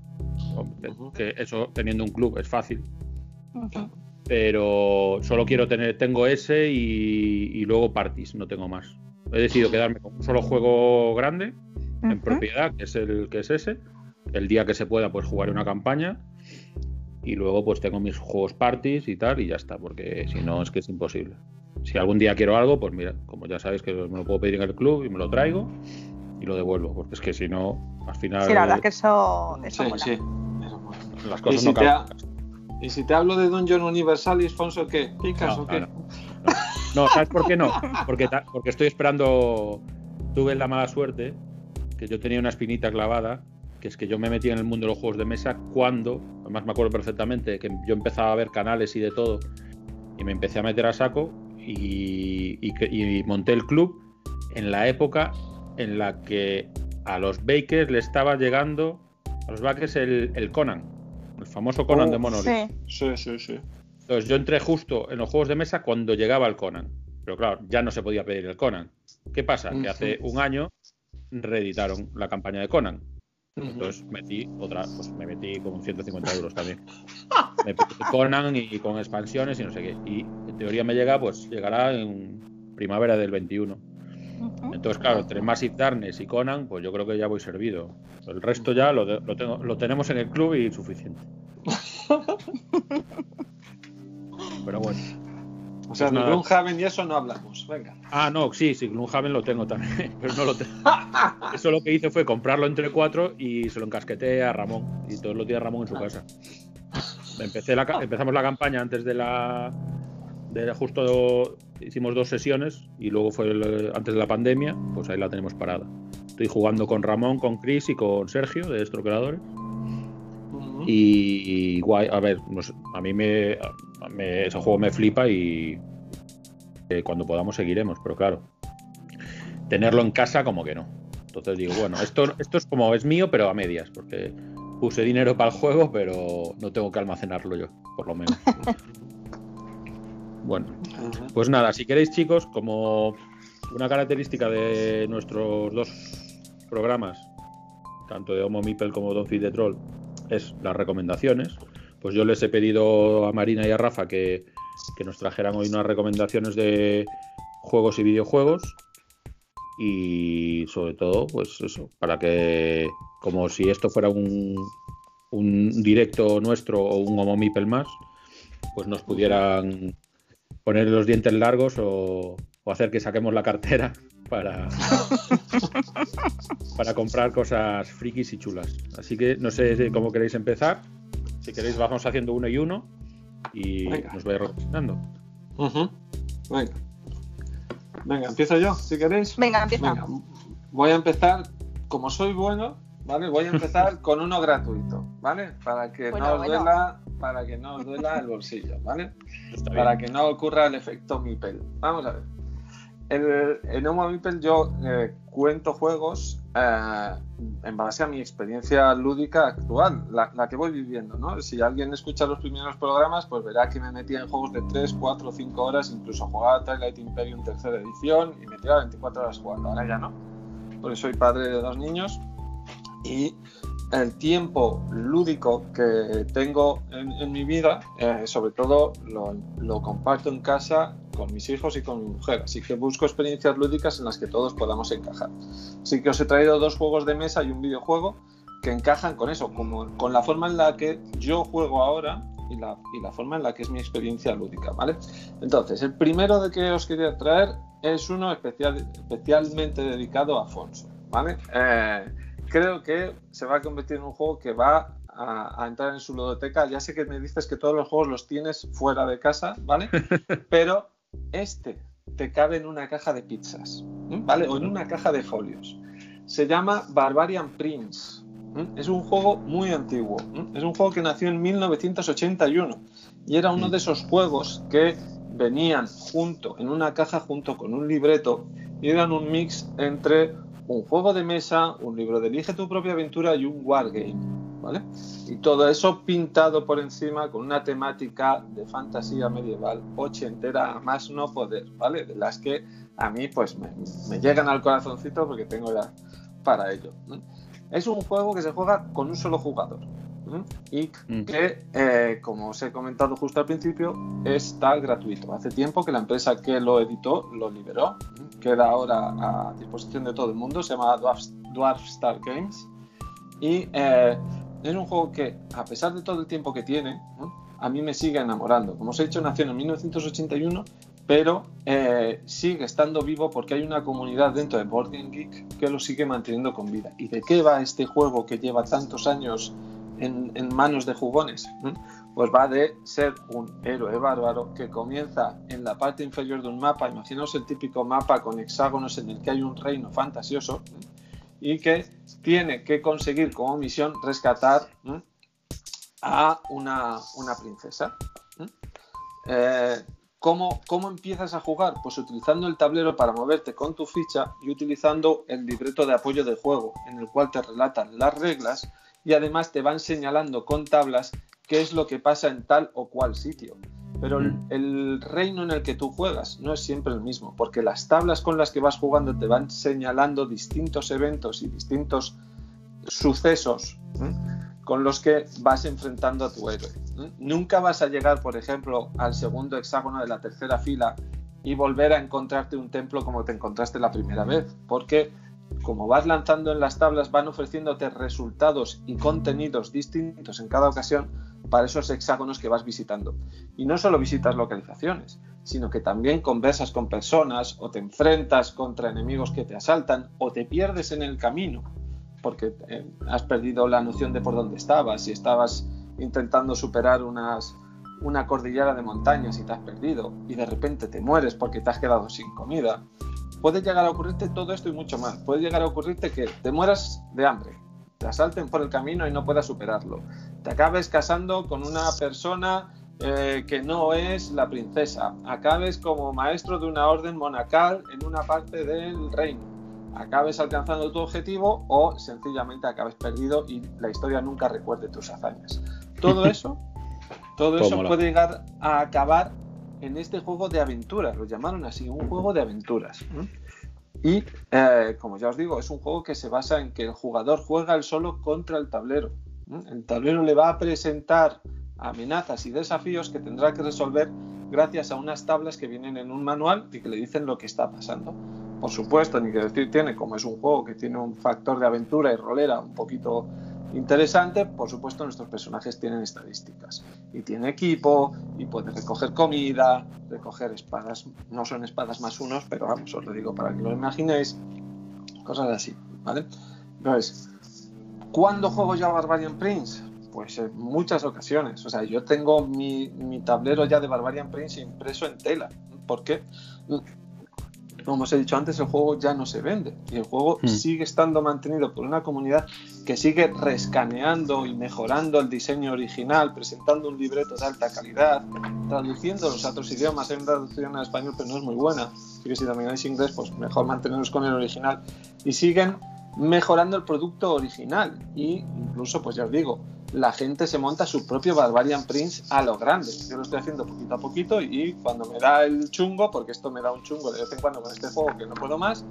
Que eso, teniendo un club, es fácil. Pero solo quiero tener, tengo ese y, y luego parties, no tengo más. He decidido quedarme con un solo juego grande en propiedad, que es el que es ese. El día que se pueda, pues jugaré una campaña y luego pues tengo mis juegos parties y tal y ya está, porque si no es que es imposible. Si algún día quiero algo, pues mira, como ya sabéis que me lo puedo pedir en el club y me lo traigo y lo devuelvo, porque es que si no, al final Sí, la verdad que eso, eso Sí, mola. sí. Las ¿Y cosas si, no ha- y si te hablo de Dungeon Universalis, Fonso, ¿qué? ¿Picas No, o qué? no, No, ¿sabes por qué no? Porque, ta- porque estoy esperando. Tuve la mala suerte que yo tenía una espinita clavada, que es que yo me metí en el mundo de los juegos de mesa cuando, además me acuerdo perfectamente, que yo empezaba a ver canales y de todo, y me empecé a meter a saco y, y- y monté el club en la época en la que a los Bakers le estaba llegando, a los Bakers el, el Conan, el famoso Conan Oh, de Monolith. Sí. Sí, sí, sí. Entonces yo entré justo en los juegos de mesa cuando llegaba el Conan. Pero claro, ya no se podía pedir el Conan. ¿Qué pasa? Que hace un año reeditaron la campaña de Conan. Entonces metí otra, pues me metí con 150 euros también. Me Conan y con expansiones y no sé qué. Y en teoría me llega, pues llegará en primavera del 21. Ujú. Entonces, claro, entre Massive Darkness y Conan, pues yo creo que ya voy servido. El resto ya lo, de- lo, tengo, lo tenemos en el club y suficiente. [LAUGHS] Pero bueno. O sea, Pues de. Gloomhaven y eso no hablamos. Venga. Ah, no, sí, sí, Gloomhaven lo tengo también, [LAUGHS] pero no lo tengo. Eso lo que hice fue comprarlo entre cuatro y se lo encasqueté a Ramón. Y todos los días Ramón en su casa. Empecé la empezamos la campaña antes de la. De justo hicimos dos sesiones y luego fue el- antes de la pandemia, pues ahí la tenemos parada. Estoy jugando con Ramón, con Chris y con Sergio de Estro Creadores. Ujú. Y, guay, a ver, sé, a mí me, me- ese juego me flipa y eh, cuando podamos seguiremos, pero claro, tenerlo en casa como que no. Entonces digo, bueno, esto, esto es como es mío, pero a medias, porque puse dinero para el juego, pero no tengo que almacenarlo yo, por lo menos. [LAUGHS] Bueno, pues nada, si queréis chicos, como una característica de nuestros dos programas, tanto de Homo Mipel como Don Feed de Troll, es las recomendaciones. Pues yo les he pedido a Marina y a Rafa que, que nos trajeran hoy unas recomendaciones de juegos y videojuegos. Y sobre todo, pues eso, para que, como si esto fuera un, un directo nuestro o un Homo Mipel más, pues nos pudieran poner los dientes largos o, o hacer que saquemos la cartera para, [LAUGHS] para comprar cosas frikis y chulas. Así que no sé cómo queréis empezar. Si queréis, vamos haciendo uno y uno y Venga. nos vais recomendando. Ujú. Venga. Venga, empiezo yo, si queréis. Venga, empieza. Venga, voy a empezar, como soy bueno, ¿vale? Voy a empezar [LAUGHS] con uno gratuito, ¿vale? Para que Bueno, no os bueno. duela, para que no os duela el bolsillo, ¿vale? Está bien. Para que no ocurra el efecto Mipel. Vamos a ver. El- en Homo Mipel yo eh, cuento juegos eh, en base a mi experiencia lúdica actual, la, que voy viviendo, ¿no? Si alguien escucha los primeros programas, pues verá que me metía en juegos de 3, 4, 5 horas, incluso jugaba Twilight Imperium tercera edición y me tiraba 24 horas jugando, ahora ya no, porque soy padre de dos niños y el tiempo lúdico que tengo en, mi vida, eh, sobre todo lo, comparto en casa con mis hijos y con mi mujer. Así que busco experiencias lúdicas en las que todos podamos encajar. Así que os he traído dos juegos de mesa y un videojuego que encajan con eso, como, con la forma en la que yo juego ahora y la, forma en la que es mi experiencia lúdica, ¿vale? Entonces, el primero de que os quería traer es uno especial, especialmente dedicado a Afonso, ¿vale? Eh, creo que se va a convertir en un juego que va a, a entrar en su ludoteca. Ya sé que me dices que todos los juegos los tienes fuera de casa, ¿vale? [LAUGHS] Pero este te cabe en una caja de pizzas. ¿vale? O en una caja de folios. Se llama Barbarian Prince. Es un juego muy antiguo. Es un juego que nació en 1981 y era uno de esos juegos que venían junto en una caja junto con un libreto y eran un mix entre un juego de mesa, un libro de Elige tu propia aventura y un wargame, ¿vale? Y todo eso pintado por encima con una temática de fantasía medieval ochentera a más no poder, ¿vale? De las que a mí pues me, llegan al corazoncito porque tengo ya para ello. Es un juego que se juega con un solo jugador. Y Mm. que, eh, como os he comentado justo al principio, está gratuito. Hace tiempo que la empresa que lo editó lo liberó, ¿no? queda ahora a disposición de todo el mundo, se llama Dwarf, Dwarf Star Games y eh, es un juego que, a pesar de todo el tiempo que tiene, a mí me sigue enamorando. Como os he dicho, nació en 1981, pero eh, sigue estando vivo porque hay una comunidad dentro de Board Game Geek que lo sigue manteniendo con vida. ¿Y de qué va este juego que lleva tantos años en, manos de jugones? Pues va de ser un héroe bárbaro que comienza en la parte inferior de un mapa. Imaginaos el típico mapa con hexágonos en el que hay un reino fantasioso. y que tiene que conseguir como misión rescatar a una, princesa. Eh, ¿cómo, ¿Cómo empiezas a jugar? Pues utilizando el tablero para moverte con tu ficha y utilizando el libreto de apoyo de juego, en el cual te relatan las reglas y además te van señalando con tablas qué es lo que pasa en tal o cual sitio. Pero mm. el, reino en el que tú juegas no es siempre el mismo, porque las tablas con las que vas jugando te van señalando distintos eventos y distintos sucesos con los que vas enfrentando a tu héroe. Nunca vas a llegar, por ejemplo, al segundo hexágono de la tercera fila y volver a encontrarte un templo como te encontraste la primera vez, porque como vas lanzando en las tablas, van ofreciéndote resultados y contenidos distintos en cada ocasión para esos hexágonos que vas visitando. Y no solo visitas localizaciones, sino que también conversas con personas o te enfrentas contra enemigos que te asaltan o te pierdes en el camino porque eh, has perdido la noción de por dónde estabas y estabas intentando superar una cordillera de montañas y te has perdido y de repente te mueres porque te has quedado sin comida. Puede llegar a ocurrirte todo esto y mucho más. Puede llegar a ocurrirte que te mueras de hambre, te asalten por el camino y no puedas superarlo. Te acabes casando con una persona eh, que no es la princesa. Acabes como maestro de una orden monacal en una parte del reino acabes alcanzando tu objetivo o sencillamente acabes perdido y la historia nunca recuerde tus hazañas. Todo [LAUGHS] eso, todo eso puede llegar a acabar en este juego de aventuras, lo llamaron así, un juego de aventuras. Y eh, como ya os digo, es un juego que se basa en que el jugador juega el solo contra el tablero. El tablero le va a presentar amenazas y desafíos que tendrá que resolver gracias a unas tablas que vienen en un manual y que le dicen lo que está pasando. Por supuesto, ni que decir tiene, como es un juego que tiene un factor de aventura y rolera un poquito interesante, por supuesto nuestros personajes tienen estadísticas y tiene equipo y puede recoger comida, recoger espadas, no son espadas más unos, pero vamos, os lo digo para que lo imaginéis, cosas así, ¿vale? Entonces, ¿cuándo juego yo a Barbarian Prince? Pues en muchas ocasiones, o sea, yo tengo mi, mi tablero ya de Barbarian Prince impreso en tela, ¿por qué? Como os he dicho antes, el juego ya no se vende y el juego hmm. sigue estando mantenido por una comunidad que sigue rescaneando y mejorando el diseño original, presentando un libreto de alta calidad, traduciéndolos a otros idiomas. Hay una traducción a español, pero no es muy buena. Así que si domináis inglés, pues mejor manteneros con el original. Y siguen mejorando el producto original. Y incluso, pues ya os digo, la gente se monta su propio Barbarian Prince a lo grande. Yo lo estoy haciendo poquito a poquito y cuando me da el chungo, porque esto me da un chungo de vez en cuando con este juego que no puedo más,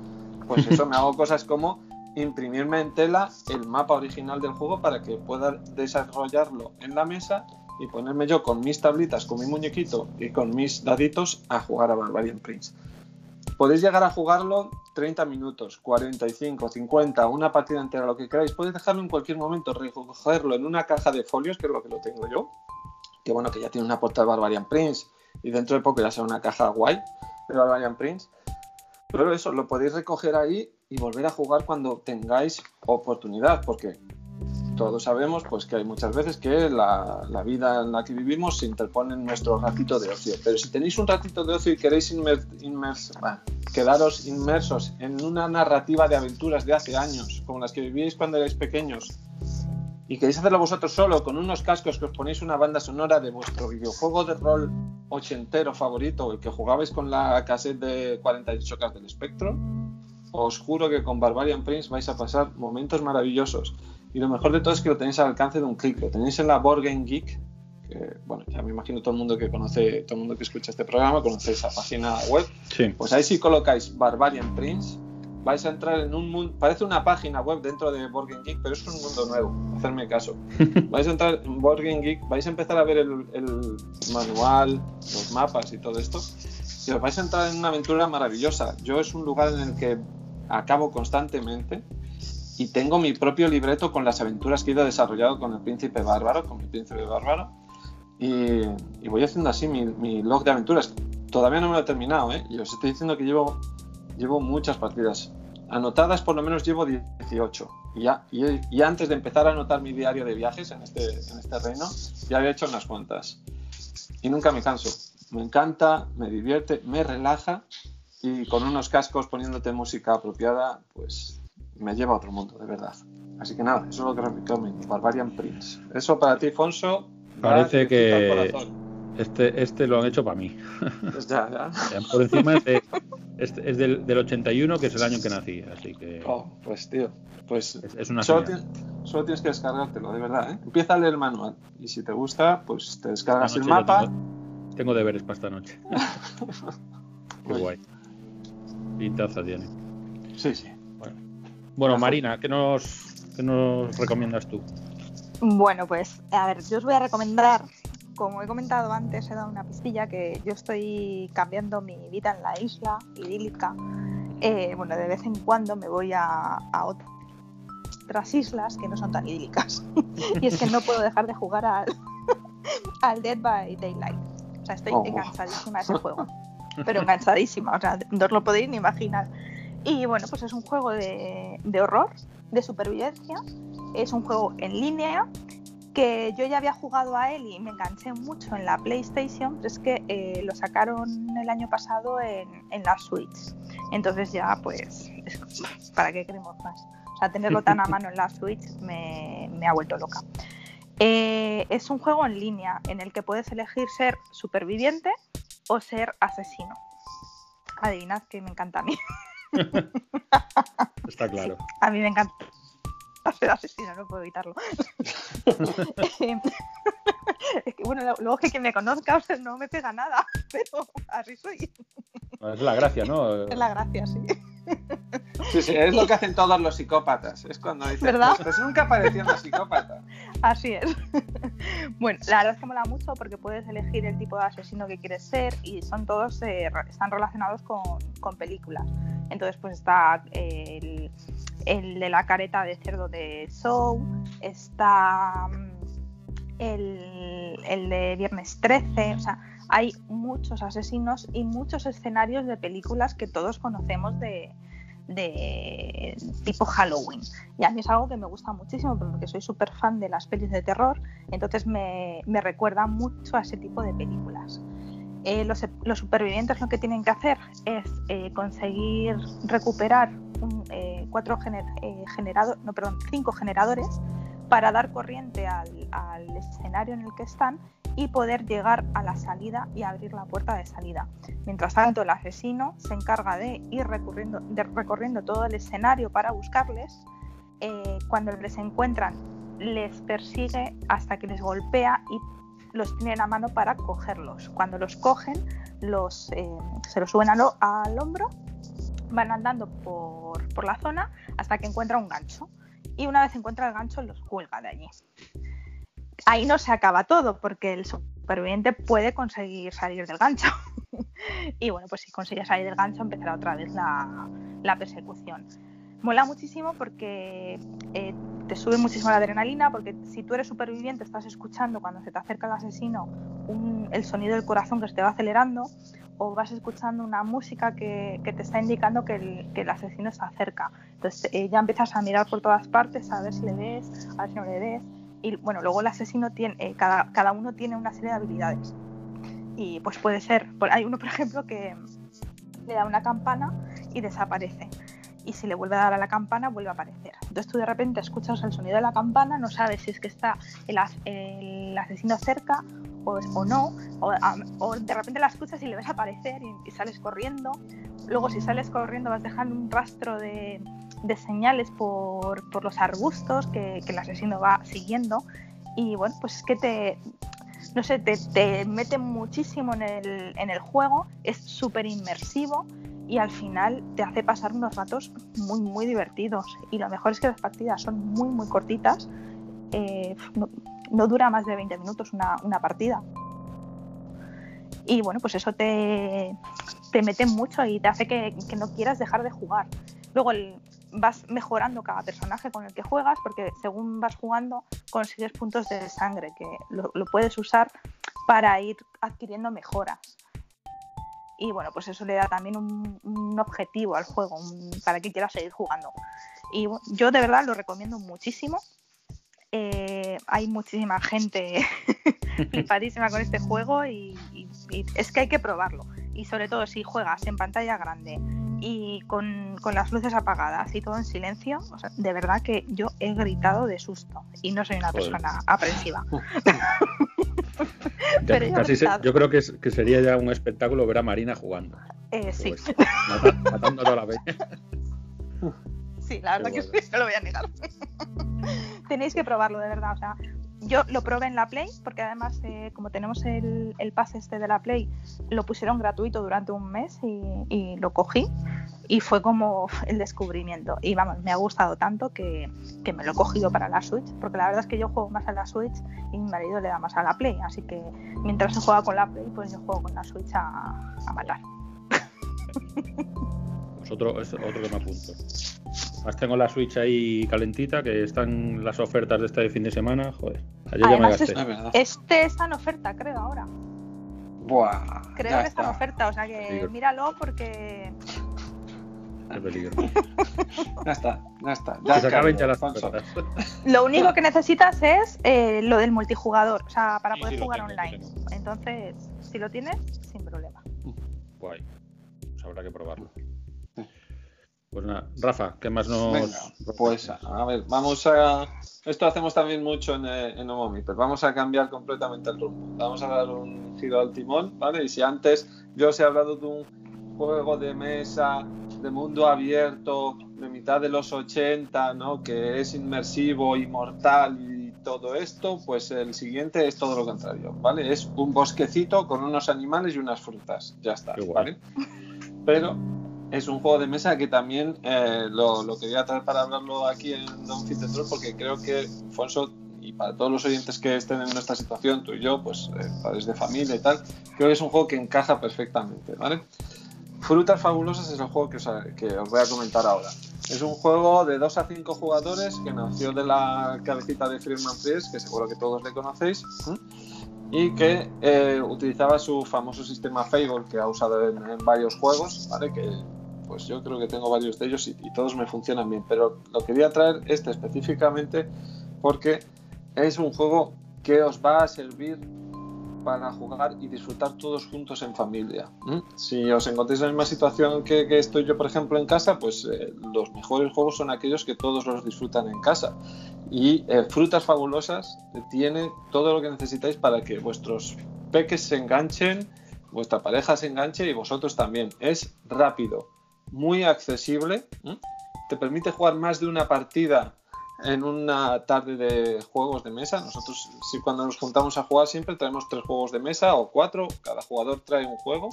pues [LAUGHS] eso me hago cosas como imprimirme en tela el mapa original del juego para que pueda desarrollarlo en la mesa y ponerme yo con mis tablitas, con mi muñequito y con mis daditos a jugar a Barbarian Prince. Podéis llegar a jugarlo 30 minutos, 45, 50, una partida entera, lo que queráis. Podéis dejarlo en cualquier momento, recogerlo en una caja de folios, que es lo que lo tengo yo. Que bueno, que ya tiene una portada Barbarian Prince y dentro de poco ya será una caja guay de Barbarian Prince. Pero eso, lo podéis recoger ahí y volver a jugar cuando tengáis oportunidad, porque todos sabemos pues que hay muchas veces que la, vida en la que vivimos se interpone en nuestro ratito de ocio. Pero si tenéis un ratito de ocio y queréis quedaros inmersos en una narrativa de aventuras de hace años, como las que vivíais cuando erais pequeños, y queréis hacerlo vosotros solo, con unos cascos que os ponéis una banda sonora de vuestro videojuego de rol ochentero favorito, el que jugabais con la cassette de 48K del Spectrum, os juro que con Barbarian Prince vais a pasar momentos maravillosos. Y lo mejor de todo es que lo tenéis al alcance de un clic. Lo tenéis en la Board Game Geek, que, bueno, ya me imagino todo el mundo que conoce, todo el mundo que escucha este programa, conoce esa página web. Sí. Pues ahí si colocáis Barbarian Prince, vais a entrar en un mundo, parece una página web dentro de Board Game Geek, pero es un mundo nuevo, hacerme caso. [LAUGHS] vais a entrar en Board Game Geek, vais a empezar a ver el, el manual, los mapas y todo esto, y os vais a entrar en una aventura maravillosa. Yo es un lugar en el que acabo constantemente y tengo mi propio libreto con las aventuras que he ido desarrollando con el príncipe bárbaro, con mi príncipe bárbaro. Y, voy haciendo así mi, log de aventuras. Todavía no me lo he terminado, ¿eh? Y os estoy diciendo que llevo, llevo muchas partidas. Anotadas por lo menos llevo 18. Y, ya, y, antes de empezar a anotar mi diario de viajes en este, en este reino, ya había hecho unas cuantas. Y nunca me canso. Me encanta, me divierte, me relaja y con unos cascos poniéndote música apropiada, pues me lleva a otro mundo, de verdad. Así que nada, eso es lo que recomiendo, Barbarian Prince. Eso para ti, Fonso. Parece que-. Este, este lo han hecho para mí. Pues ya, [LAUGHS] ya. Por encima es, de- este es del, del 81, que es el año que nací. Así que Oh, pues tío, pues es, es una solo, señal. tien- solo tienes que descargártelo, de verdad. ¿eh? Empieza a leer el manual y si te gusta, pues te descargas el mapa. Tengo, tengo deberes para esta noche. [LAUGHS] Qué guay. Pintaza tiene. Sí, sí. Bueno. Marina, ¿qué nos, qué nos recomiendas tú? Bueno, pues a ver, yo os voy a recomendar, como he comentado antes, he dado una pistilla que yo estoy cambiando mi vida en la isla idílica. Eh, bueno, de vez en cuando me voy a, a otras islas que no son tan idílicas. [LAUGHS] y es que no puedo dejar de jugar al, [LAUGHS] al Dead by Daylight. O sea, estoy Oh. enganchadísima a ese juego. Pero enganchadísima, o sea, no os lo podéis ni imaginar. Y bueno, pues es un juego de, de horror, de supervivencia. Es un juego en línea que yo ya había jugado a él y me enganché mucho en la PlayStation, pero es que eh, lo sacaron el año pasado en, en la Switch. Entonces ya, pues, es- ¿para qué queremos más? O sea, tenerlo tan a [LAUGHS] mano en la Switch me, me ha vuelto loca. Eh, es un juego en línea en el que puedes elegir ser superviviente o ser asesino. Adivinad que me encanta a mí. [LAUGHS] [LAUGHS] Está claro. A mí me encanta ser asesino, no puedo evitarlo. [LAUGHS] [LAUGHS] es que, bueno, luego que quien me conozca no me pega nada, pero así soy. Es la gracia, ¿no? Es la gracia, sí. Sí, sí, es lo que hacen todos los psicópatas. Es cuando dicen, ¿Verdad? pues nunca parecía una psicópata. Así es. [LAUGHS] bueno, la verdad es que mola mucho porque puedes elegir el tipo de asesino que quieres ser y son todos, eh, están relacionados con, con películas. Entonces, pues está eh, el, el de la careta de cerdo de Show, está mm, el, el de Viernes 13, o sea, hay muchos asesinos y muchos escenarios de películas que todos conocemos de, tipo Halloween. Y a mí es algo que me gusta muchísimo porque soy súper fan de las pelis de terror, entonces me, recuerda mucho a ese tipo de películas. Eh, los, supervivientes lo que tienen que hacer es eh, conseguir recuperar eh, cuatro gener, no, perdón, cinco generadores para dar corriente al, al escenario en el que están y poder llegar a la salida y abrir la puerta de salida. Mientras tanto, el asesino se encarga de ir recurriendo, de recorriendo todo el escenario para buscarles. Eh, cuando les encuentran, les persigue hasta que les golpea y los tienen a mano para cogerlos. Cuando los cogen, los, eh, se los suben al, al hombro, van andando por, por la zona hasta que encuentra un gancho. Y una vez encuentra el gancho, los cuelga de allí ahí no se acaba todo, porque el superviviente puede conseguir salir del gancho. [LAUGHS] y bueno, pues si consigue salir del gancho, empezará otra vez la, la persecución. Mola muchísimo porque eh, te sube muchísimo la adrenalina, porque si tú eres superviviente, estás escuchando cuando se te acerca el asesino el sonido del corazón que se te va acelerando, o vas escuchando una música que, que te está indicando que el, que el asesino se acerca. Entonces eh, ya empiezas a mirar por todas partes, a ver si le ves, a ver si no le ves y bueno, luego el asesino tiene, eh, cada, cada uno tiene una serie de habilidades. Y pues puede ser, por- hay uno por ejemplo que le da una campana y desaparece. Y si le vuelve a dar a la campana, vuelve a aparecer. Entonces tú de repente escuchas el sonido de la campana, no sabes si es que está el, as- el asesino cerca o, no, o de repente la escuchas y le ves aparecer y, y sales corriendo. Luego si sales corriendo vas dejando un rastro de, de señales por, por los arbustos que, que el asesino va siguiendo. Y bueno, pues es que te, no sé, te, te mete muchísimo en el, en el juego, es súper inmersivo y al final te hace pasar unos ratos muy, muy divertidos. Y lo mejor es que las partidas son muy, muy cortitas. Eh, no, no dura más de 20 minutos una, una partida. Y bueno, pues eso te, te mete mucho y te hace que, que no quieras dejar de jugar. Luego el- vas mejorando cada personaje con el que juegas, porque según vas jugando consigues puntos de sangre que lo, lo puedes usar para ir adquiriendo mejoras. Y bueno, pues eso le da también un, un objetivo al juego, un- para que quieras seguir jugando. Y yo de verdad lo recomiendo muchísimo. Eh, hay muchísima gente [LAUGHS] [LAUGHS] flipadísima con este juego y, y- y es que hay que probarlo. Y sobre todo si juegas en pantalla grande y con, con las luces apagadas y todo en silencio, o sea, de verdad que yo he gritado de susto y no soy una Joder. persona aprensiva. [LAUGHS] Pero yo casi se- gritado. yo creo que, es- que sería ya un espectáculo ver a Marina jugando. Eh, sí, Pues, mata- matando a toda la peña. sí, la verdad Qué que bueno. sí, no lo voy a negar. [LAUGHS] Tenéis que probarlo, de verdad. O sea, yo lo probé en la Play, porque además, eh, como tenemos el, el pase este de la Play, lo pusieron gratuito durante un mes y, y lo cogí. Y fue como [LAUGHS] el descubrimiento. Y vamos, me ha gustado tanto que, que me lo he cogido para la Switch, porque la verdad es que yo juego más a la Switch y mi marido le da más a la Play. Así que mientras se juega con la Play, pues yo juego con la Switch a, a matar. [LAUGHS] Pues otro, es otro que me apunto. Más tengo la Switch ahí calentita, que están las ofertas de este fin de semana. Joder, ayer ya me gasté. Es. Este está en oferta, creo, ahora. Buah, Creo que está en oferta, o sea que Peligro. míralo porque Qué peligro. [LAUGHS] Ya está, ya está. Que Ya se acaben ya cargo, las Alfonso. ofertas. [LAUGHS] lo único que necesitas es eh, lo del multijugador, o sea, para Sí, poder sí, jugar tengo, online. Entonces, si lo tienes, sin problema. Guay. Pues habrá que probarlo. Pues nada, Rafa, ¿qué más nos. Venga, pues a ver, vamos a. Esto hacemos también mucho en, eh, en Homo Meeple. Vamos a cambiar completamente el rumbo. Vamos a dar un giro al timón, ¿vale? Y si antes yo os he hablado de un juego de mesa, de mundo abierto, de mitad de los 80, ¿no? Que es inmersivo, inmortal y todo esto, pues el siguiente es todo lo contrario, ¿vale? Es un bosquecito con unos animales y unas frutas. Ya está. ¿vale? Pero es un juego de mesa que también eh, lo, lo quería traer para hablarlo aquí en Don Fit Troll porque creo que Alfonso y para todos los oyentes que estén en nuestra situación, tú y yo, pues eh, padres de familia y tal, creo que es un juego que encaja perfectamente, ¿vale? Frutas Fabulosas es el juego que os, que os voy a comentar ahora. Es un juego de 2 a 5 jugadores que nació de la cabecita de Friedman Fries, que seguro que todos le conocéis, y que eh, utilizaba su famoso sistema Fable que ha usado en, en varios juegos, ¿vale? Que pues yo creo que tengo varios de ellos y, y todos me funcionan bien, pero lo quería traer este específicamente porque es un juego que os va a servir para jugar y disfrutar todos juntos en familia. Si os encontréis en la misma situación que, que estoy yo, por ejemplo, en casa, pues eh, los mejores juegos son aquellos que todos los disfrutan en casa. Y eh, Frutas Fabulosas tiene todo lo que necesitáis para que vuestros peques se enganchen, vuestra pareja se enganche y vosotros también. Es rápido, muy accesible, ¿m? te permite jugar más de una partida en una tarde de juegos de mesa. Nosotros, si cuando nos juntamos a jugar, siempre traemos tres juegos de mesa o cuatro. Cada jugador trae un juego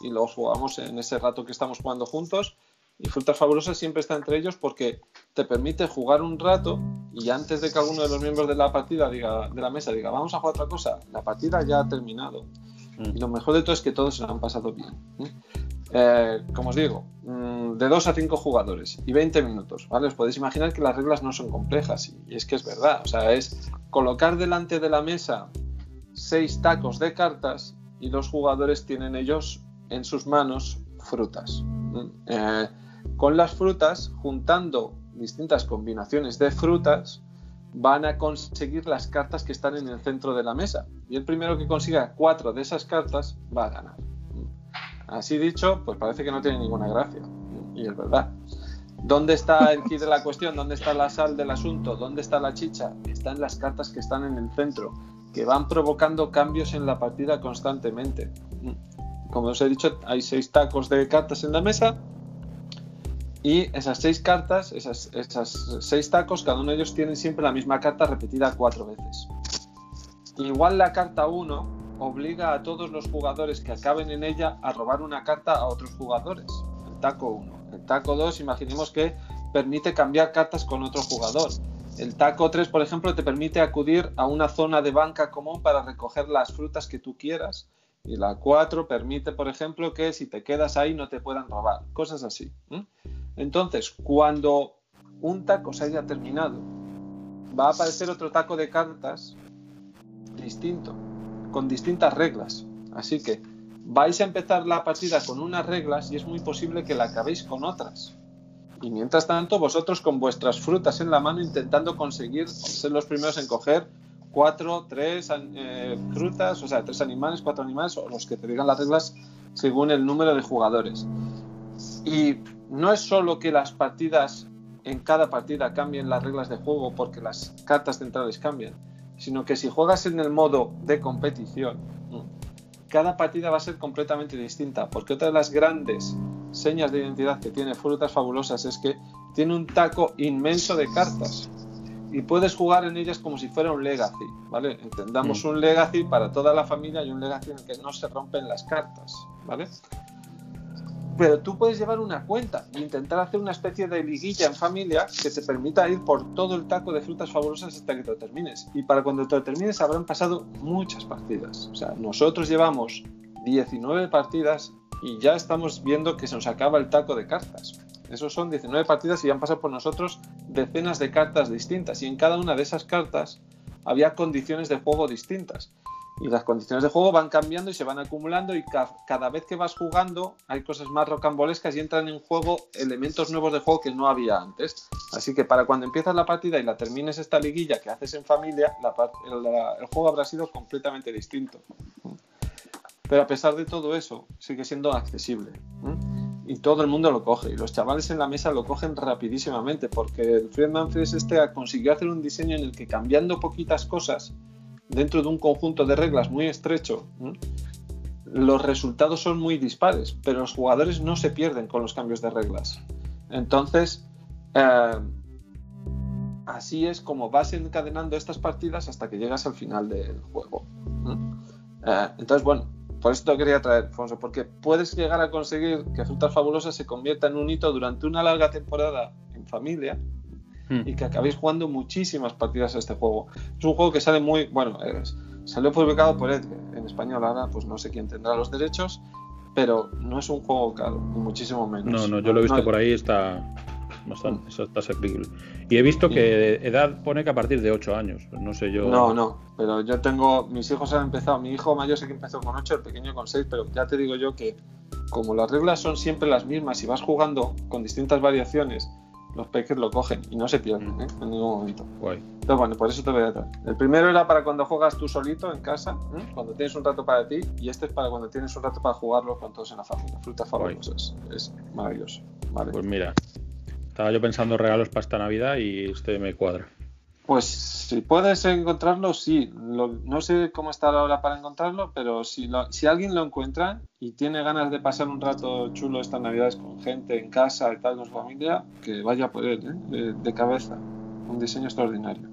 y los jugamos en ese rato que estamos jugando juntos. Y Frutas Fabulosas siempre está entre ellos porque te permite jugar un rato y antes de que alguno de los miembros de la partida diga, de la mesa diga, vamos a jugar otra cosa, la partida ya ha terminado. Mm. Y lo mejor de todo es que todos se lo han pasado bien. ¿Eh? Como os digo, mm, de 2 a 5 jugadores y 20 minutos, ¿vale? Os podéis imaginar que las reglas no son complejas y, es que es verdad, o sea, es colocar delante de la mesa seis tacos de cartas y los jugadores tienen ellos en sus manos frutas. Eh, con las frutas, juntando distintas combinaciones de frutas, van a conseguir las cartas que están en el centro de la mesa. Y el primero que consiga cuatro de esas cartas va a ganar. Así dicho, pues parece que no tiene ninguna gracia. Y es verdad. ¿Dónde está el kit de la cuestión? ¿Dónde está la sal del asunto? ¿Dónde está la chicha? Está en las cartas que están en el centro, que van provocando cambios en la partida constantemente. Como os he dicho, hay seis tacos de cartas en la mesa. Y esas seis cartas, esas, esas seis tacos, cada uno de ellos tienen siempre la misma carta repetida cuatro veces. Igual la carta 1 obliga a todos los jugadores que acaben en ella a robar una carta a otros jugadores. El taco 1. El taco 2, imaginemos que permite cambiar cartas con otro jugador. El taco 3, por ejemplo, te permite acudir a una zona de banca común para recoger las frutas que tú quieras. Y la 4 permite, por ejemplo, que si te quedas ahí no te puedan robar. Cosas así. Entonces, cuando un taco se haya terminado, va a aparecer otro taco de cartas distinto, con distintas reglas. Así que vais a empezar la partida con unas reglas y es muy posible que la acabéis con otras. Y mientras tanto, vosotros con vuestras frutas en la mano intentando conseguir ser los primeros en coger cuatro, tres eh, frutas, o sea, tres animales, cuatro animales, o los que te digan las reglas según el número de jugadores. Y no es solo que las partidas, en cada partida cambien las reglas de juego porque las cartas centrales cambian, sino que si juegas en el modo de competición, cada partida va a ser completamente distinta, porque otra de las grandes señas de identidad que tiene Frutas Fabulosas es que tiene un taco inmenso de cartas y puedes jugar en ellas como si fuera un legacy, ¿vale? Entendamos Mm. un legacy para toda la familia y un legacy en el que no se rompen las cartas, ¿vale? Pero tú puedes llevar una cuenta e intentar hacer una especie de liguilla en familia que te permita ir por todo el taco de frutas fabulosas hasta que te lo termines. Y para cuando te lo termines habrán pasado muchas partidas. O sea, nosotros llevamos 19 partidas y ya estamos viendo que se nos acaba el taco de cartas. Esos son 19 partidas y han pasado por nosotros decenas de cartas distintas. Y en cada una de esas cartas había condiciones de juego distintas. Y las condiciones de juego van cambiando y se van acumulando y ca- cada vez que vas jugando hay cosas más rocambolescas y entran en juego elementos nuevos de juego que no había antes. Así que para cuando empiezas la partida y la termines esta liguilla que haces en familia, el, juego habrá sido completamente distinto. Pero a pesar de todo eso, sigue siendo accesible. ¿m? Y todo el mundo lo coge. Y los chavales en la mesa lo cogen rapidísimamente. Porque el Friedman Fries este consiguió hacer un diseño en el que cambiando poquitas cosas dentro de un conjunto de reglas muy estrecho, los resultados son muy dispares. Pero los jugadores no se pierden con los cambios de reglas. Entonces, eh, así es como vas encadenando estas partidas hasta que llegas al final del juego. Eh, entonces, bueno, por lo quería traer, Alfonso, porque puedes llegar a conseguir que Frutas Fabulosas se convierta en un hito durante una larga temporada en familia Mm. y que acabéis jugando muchísimas partidas a este juego. Es un juego que sale muy, bueno, es- salió publicado por Edge en español, ahora pues no sé quién tendrá los derechos, pero no es un juego caro, ni muchísimo menos. No, no, yo lo he visto No- por ahí, está bastante, eso está asequible. Y he visto que edad pone que a partir de 8 años, no sé yo. No, no, pero yo tengo, mis hijos han empezado, mi hijo mayor sí que empezó con 8, el pequeño con 6, pero ya te digo yo que como las reglas son siempre las mismas y vas jugando con distintas variaciones, los peques lo cogen y no se pierden Mm. ¿eh? en ningún momento. Guay. Entonces, bueno, por eso te voy a traer. El primero era para cuando juegas tú solito en casa, ¿eh? cuando tienes un rato para ti, y este es para cuando tienes un rato para jugarlo con todos en la familia. Frutas fabulosas. Es maravilloso. Vale. Pues mira, estaba yo pensando en regalos para esta Navidad y este me cuadra. Pues si puedes encontrarlo, sí. Lo- no sé cómo está ahora para encontrarlo, pero si, lo- si alguien lo encuentra y tiene ganas de pasar un rato chulo estas navidades con gente en casa y tal, con su familia, que vaya por él, ¿eh? de, de cabeza. Un diseño extraordinario.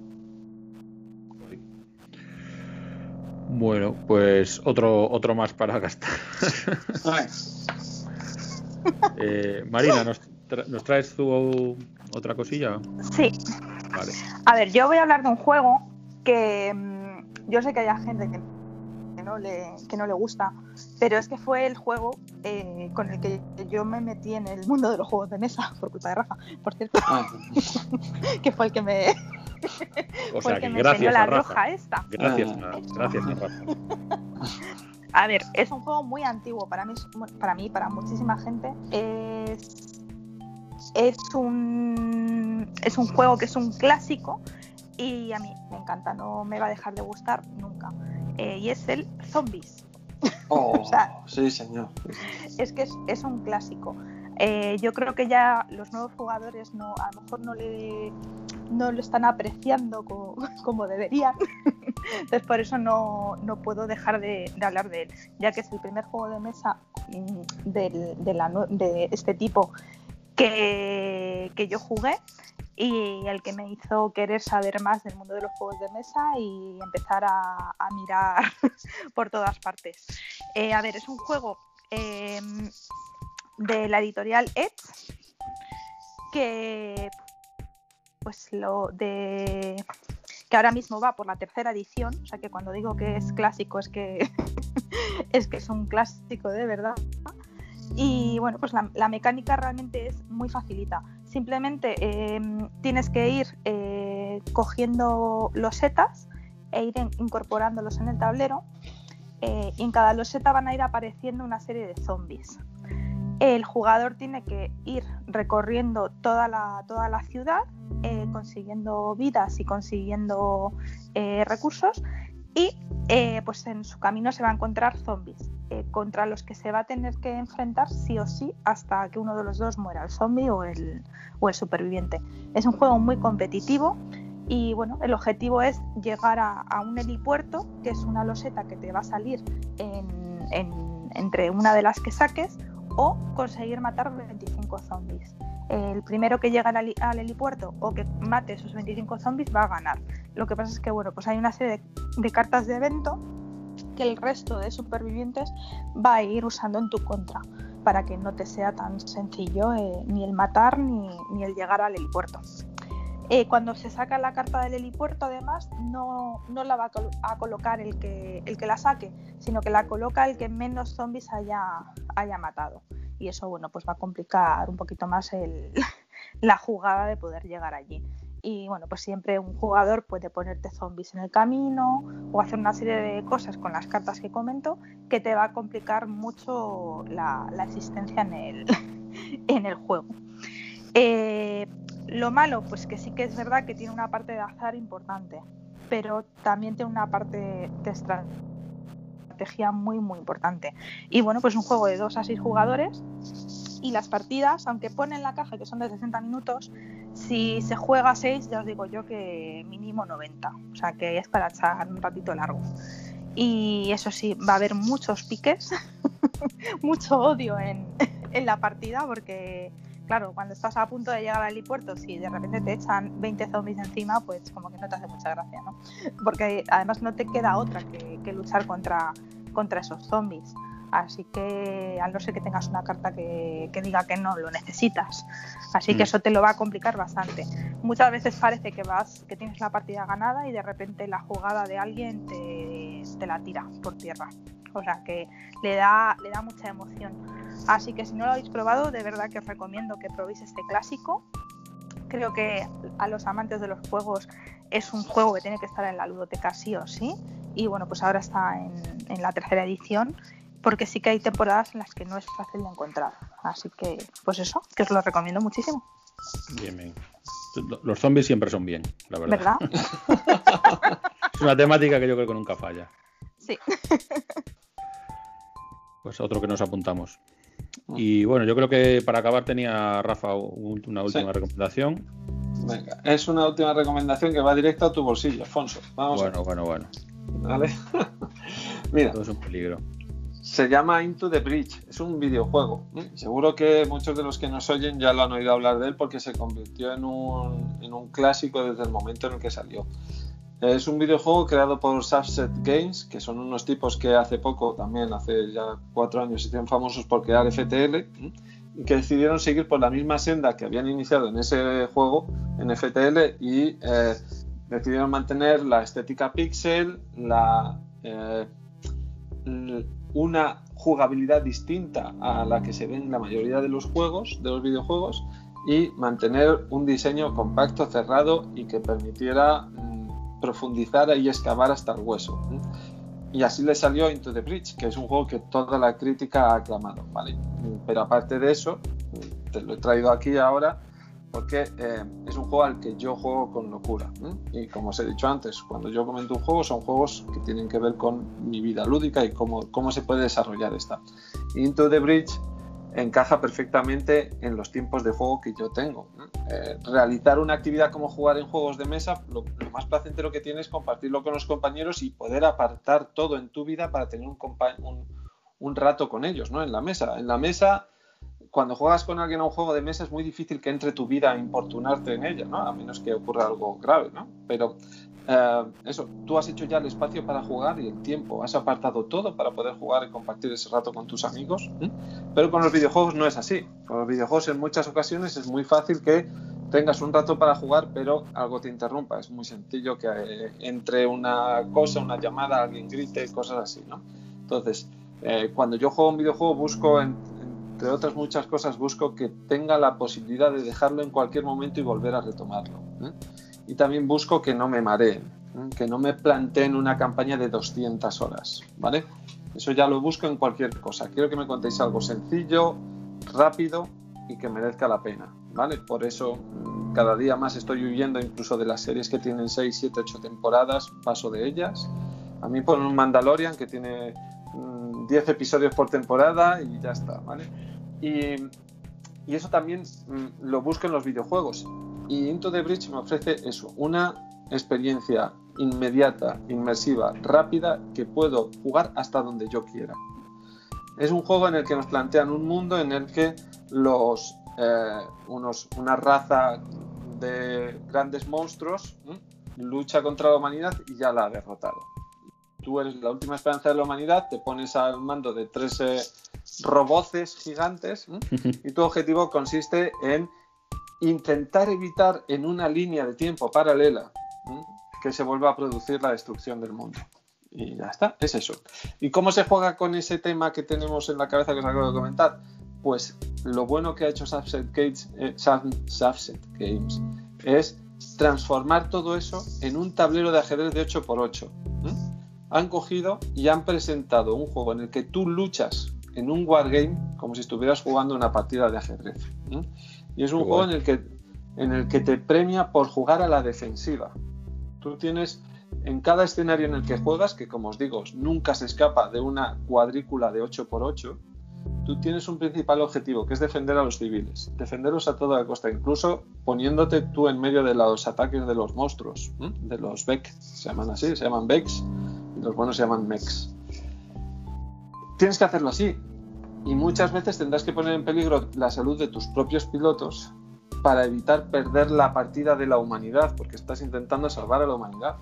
Bueno, pues otro, otro más para gastar. [LAUGHS] Eh, Marina, ¿nos, tra- ¿nos traes tú otra cosilla? Sí, Vale. a ver, yo voy a hablar de un juego que mm, yo sé que hay gente que, que no le, que no le gusta, pero es que fue el juego eh, con el que yo me metí en el mundo de los juegos de mesa, [LAUGHS] por culpa de Rafa, por cierto, ay. [LAUGHS] que fue el que me, O fue sea, el que me enseñó gracias la a Rafa. roja esta. Gracias, Ah. a, gracias a Rafa. [LAUGHS] A ver, es un juego muy antiguo para mí, para mí, para muchísima gente. Es, es un es un juego que es un clásico y a mí me encanta, no me va a dejar de gustar nunca. Eh, y es el Zombies. [LAUGHS] Oh, O sea- sí, señor. Es que es, es un clásico. Eh, yo creo que ya los nuevos jugadores no, a lo mejor no le no lo están apreciando como, [LAUGHS] como deberían. [LAUGHS] Entonces por eso no, no puedo dejar de, de hablar de él, ya que es el primer juego de mesa mm, del- de, la nue- de este tipo que, yo jugué y el que me hizo querer saber más del mundo de los juegos de mesa y empezar a, a mirar [LAUGHS] por todas partes. Eh, a ver, es un juego eh, de la editorial Edge que pues lo de que ahora mismo va por la tercera edición, o sea que cuando digo que es clásico es que [LAUGHS] es que es un clásico de verdad. Y bueno, pues la, la mecánica realmente es muy facilita. Simplemente eh, tienes que ir eh, cogiendo losetas e ir en- incorporándolos en el tablero. eh, y en cada loseta van a ir apareciendo una serie de zombies. El jugador tiene que ir recorriendo toda la, toda la ciudad, eh, consiguiendo vidas y consiguiendo recursos. Y eh, pues en su camino se va a encontrar zombies, eh, contra los que se va a tener que enfrentar sí o sí hasta que uno de los dos muera, el zombie o el, o el superviviente. Es un juego muy competitivo y bueno, el objetivo es llegar a, un helipuerto, que es una loseta que te va a salir entre una de las que saques, o conseguir matar 25 zombies. El primero que llega al, helipuerto o que mate esos 25 zombies va a ganar. Lo que pasa es que bueno, pues hay una serie de, cartas de evento que el resto de supervivientes va a ir usando en tu contra para que no te sea tan sencillo eh, ni el matar ni, ni el llegar al helipuerto. Eh, cuando se saca la carta del helipuerto, además, no, no la va a, colocar el que, el que la saque, sino que la coloca el que menos zombies haya, haya matado. Y eso, bueno, pues va a complicar un poquito más [LAUGHS] la jugada de poder llegar allí. Y bueno, pues siempre un jugador puede ponerte zombies en el camino o hacer una serie de cosas con las cartas que comento que te va a complicar mucho la, la existencia en el, [LAUGHS] en el juego. Eh, lo malo, pues que sí que es verdad que tiene una parte de azar importante, pero también tiene una parte de estrategia muy, muy importante. Y bueno, pues un juego de 2 a 6 jugadores y las partidas, aunque pone en la caja que son de 60 minutos, si se juega a 6, ya os digo yo que mínimo 90. O sea que es para echar un ratito largo. Y eso sí, va a haber muchos piques, [LAUGHS] mucho odio en, en la partida porque claro, cuando estás a punto de llegar al helipuerto, si de repente te echan 20 zombies encima, pues como que no te hace mucha gracia, ¿no? Porque además no te queda otra que, luchar contra, contra esos zombies. Así que, al no ser que tengas una carta que, diga que no lo necesitas. Así que mm. eso te lo va a complicar bastante. Muchas veces parece que vas, que tienes la partida ganada y de repente la jugada de alguien te, te la tira por tierra. O sea que le da, le da mucha emoción. Así que si no lo habéis probado, de verdad que os recomiendo que probéis este clásico. Creo que a los amantes de los juegos es un juego que tiene que estar en la ludoteca sí o sí. Y bueno, pues ahora está en, la tercera edición, porque sí que hay temporadas en las que no es fácil de encontrar. Así que, pues eso, que os lo recomiendo muchísimo. Bien, bien. Los zombies siempre son bien, la verdad. ¿Verdad? [LAUGHS] es una temática que yo creo que nunca falla. Sí. [LAUGHS] pues otro que nos apuntamos. Mm. Y bueno, yo creo que para acabar tenía Rafa una última recomendación. Venga, es una última recomendación que va directa a tu bolsillo, Alfonso. Vamos bueno, bueno, bueno. Vale. [LAUGHS] Mira. Todo es un peligro. Se llama Into the Bridge, es un videojuego. Seguro que muchos de los que nos oyen ya lo han oído hablar de él porque se convirtió en un, en un clásico desde el momento en el que salió. Es un videojuego creado por Subset Games, que son unos tipos que hace poco, también hace ya cuatro años, se hicieron famosos por crear FTL y que decidieron seguir por la misma senda que habían iniciado en ese juego, en FTL, y eh, decidieron mantener la estética pixel, la, eh, una jugabilidad distinta a la que se ve en la mayoría de los juegos, de los videojuegos, y mantener un diseño compacto, cerrado y que permitiera mm, profundizar y excavar hasta el hueso. Y así le salió Into the Bridge, que es un juego que toda la crítica ha aclamado. ¿vale? Pero aparte de eso, te lo he traído aquí ahora porque eh, es un juego al que yo juego con locura. Y como os he dicho antes, cuando yo comento un juego, son juegos que tienen que ver con mi vida lúdica y cómo, cómo se puede desarrollar esta. Into the Bridge encaja perfectamente en los tiempos de juego que yo tengo. Eh, realizar una actividad como jugar en juegos de mesa, lo, más placentero que tienes es compartirlo con los compañeros y poder apartar todo en tu vida para tener un, un, rato con ellos, ¿no? En la mesa. En la mesa, cuando juegas con alguien a un juego de mesa es muy difícil que entre tu vida a importunarte en ella, ¿no? A menos que ocurra algo grave, ¿no? Pero eh, eso, tú has hecho ya el espacio para jugar y el tiempo, has apartado todo para poder jugar y compartir ese rato con tus amigos, pero con los videojuegos no es así. Con los videojuegos en muchas ocasiones es muy fácil que tengas un rato para jugar, pero algo te interrumpa. Es muy sencillo que eh, entre una cosa, una llamada, alguien grite, cosas así, ¿no? Entonces, eh, cuando yo juego un videojuego busco, entre otras muchas cosas, busco que tenga la posibilidad de dejarlo en cualquier momento y volver a retomarlo y también busco que no me mareen, que no me planteen una campaña de 200 horas, ¿vale? Eso ya lo busco en cualquier cosa. Quiero que me contéis algo sencillo, rápido y que merezca la pena, ¿vale? Por eso cada día más estoy huyendo incluso de las series que tienen 6, 7, 8 temporadas, paso de ellas. A mí ponen un Mandalorian que tiene 10 mm, episodios por temporada y ya está, ¿vale? Y, eso también mm, lo busco en los videojuegos. Y Into the Bridge me ofrece eso, una experiencia inmediata, inmersiva, rápida, que puedo jugar hasta donde yo quiera. Es un juego en el que nos plantean un mundo en el que los, eh, unos, una raza de grandes monstruos lucha contra la humanidad y ya la ha derrotado. Tú eres la última esperanza de la humanidad, te pones al mando de tres eh, roboces gigantes y tu objetivo consiste en intentar evitar en una línea de tiempo paralela que se vuelva a producir la destrucción del mundo. Y ya está, es eso. ¿Y cómo se juega con ese tema que tenemos en la cabeza que os acabo de comentar? Pues lo bueno que ha hecho Subset Games, eh, Games es transformar todo eso en un tablero de ajedrez de 8x8. Han cogido y han presentado un juego en el que tú luchas en un wargame como si estuvieras jugando una partida de ajedrez. Y es un juego en el, que, en el que te premia por jugar a la defensiva. Tú tienes en cada escenario en el que juegas, que como os digo, nunca se escapa de una cuadrícula de 8x8, tú tienes un principal objetivo, que es defender a los civiles, defenderlos a toda costa, incluso poniéndote tú en medio de los ataques de los monstruos, de los Beck, se llaman así, se llaman Becks, los buenos se llaman Mechs. Tienes que hacerlo así, y muchas veces tendrás que poner en peligro la salud de tus propios pilotos para evitar perder la partida de la humanidad, porque estás intentando salvar a la humanidad.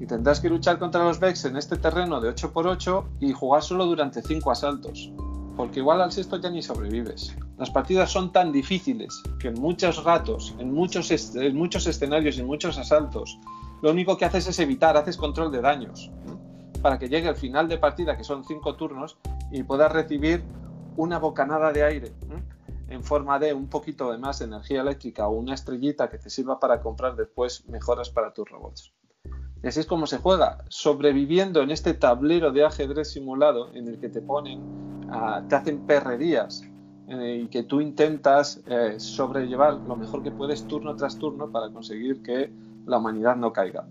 Y tendrás que luchar contra los Vex en este terreno de 8x8 y jugar solo durante 5 asaltos, porque igual al sexto ya ni sobrevives. Las partidas son tan difíciles que en muchos ratos, en muchos, en muchos escenarios y muchos asaltos, lo único que haces es evitar, haces control de daños, para que llegue el final de partida, que son 5 turnos, y puedas recibir una bocanada de aire en forma de un poquito de más energía eléctrica o una estrellita que te sirva para comprar después mejoras para tus robots. Así es como se juega, sobreviviendo en este tablero de ajedrez simulado en el que te ponen, ah, te hacen perrerías eh, y que tú intentas eh, sobrellevar lo mejor que puedes turno tras turno para conseguir que la humanidad no caiga.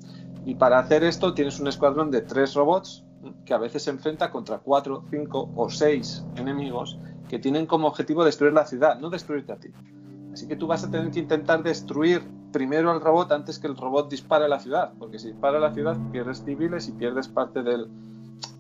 Y para hacer esto tienes un escuadrón de tres robots que a veces se enfrenta contra cuatro, cinco o seis enemigos que tienen como objetivo destruir la ciudad, no destruirte a ti. Así que tú vas a tener que intentar destruir primero al robot antes que el robot dispare a la ciudad, porque si dispara a la ciudad pierdes civiles y pierdes parte del,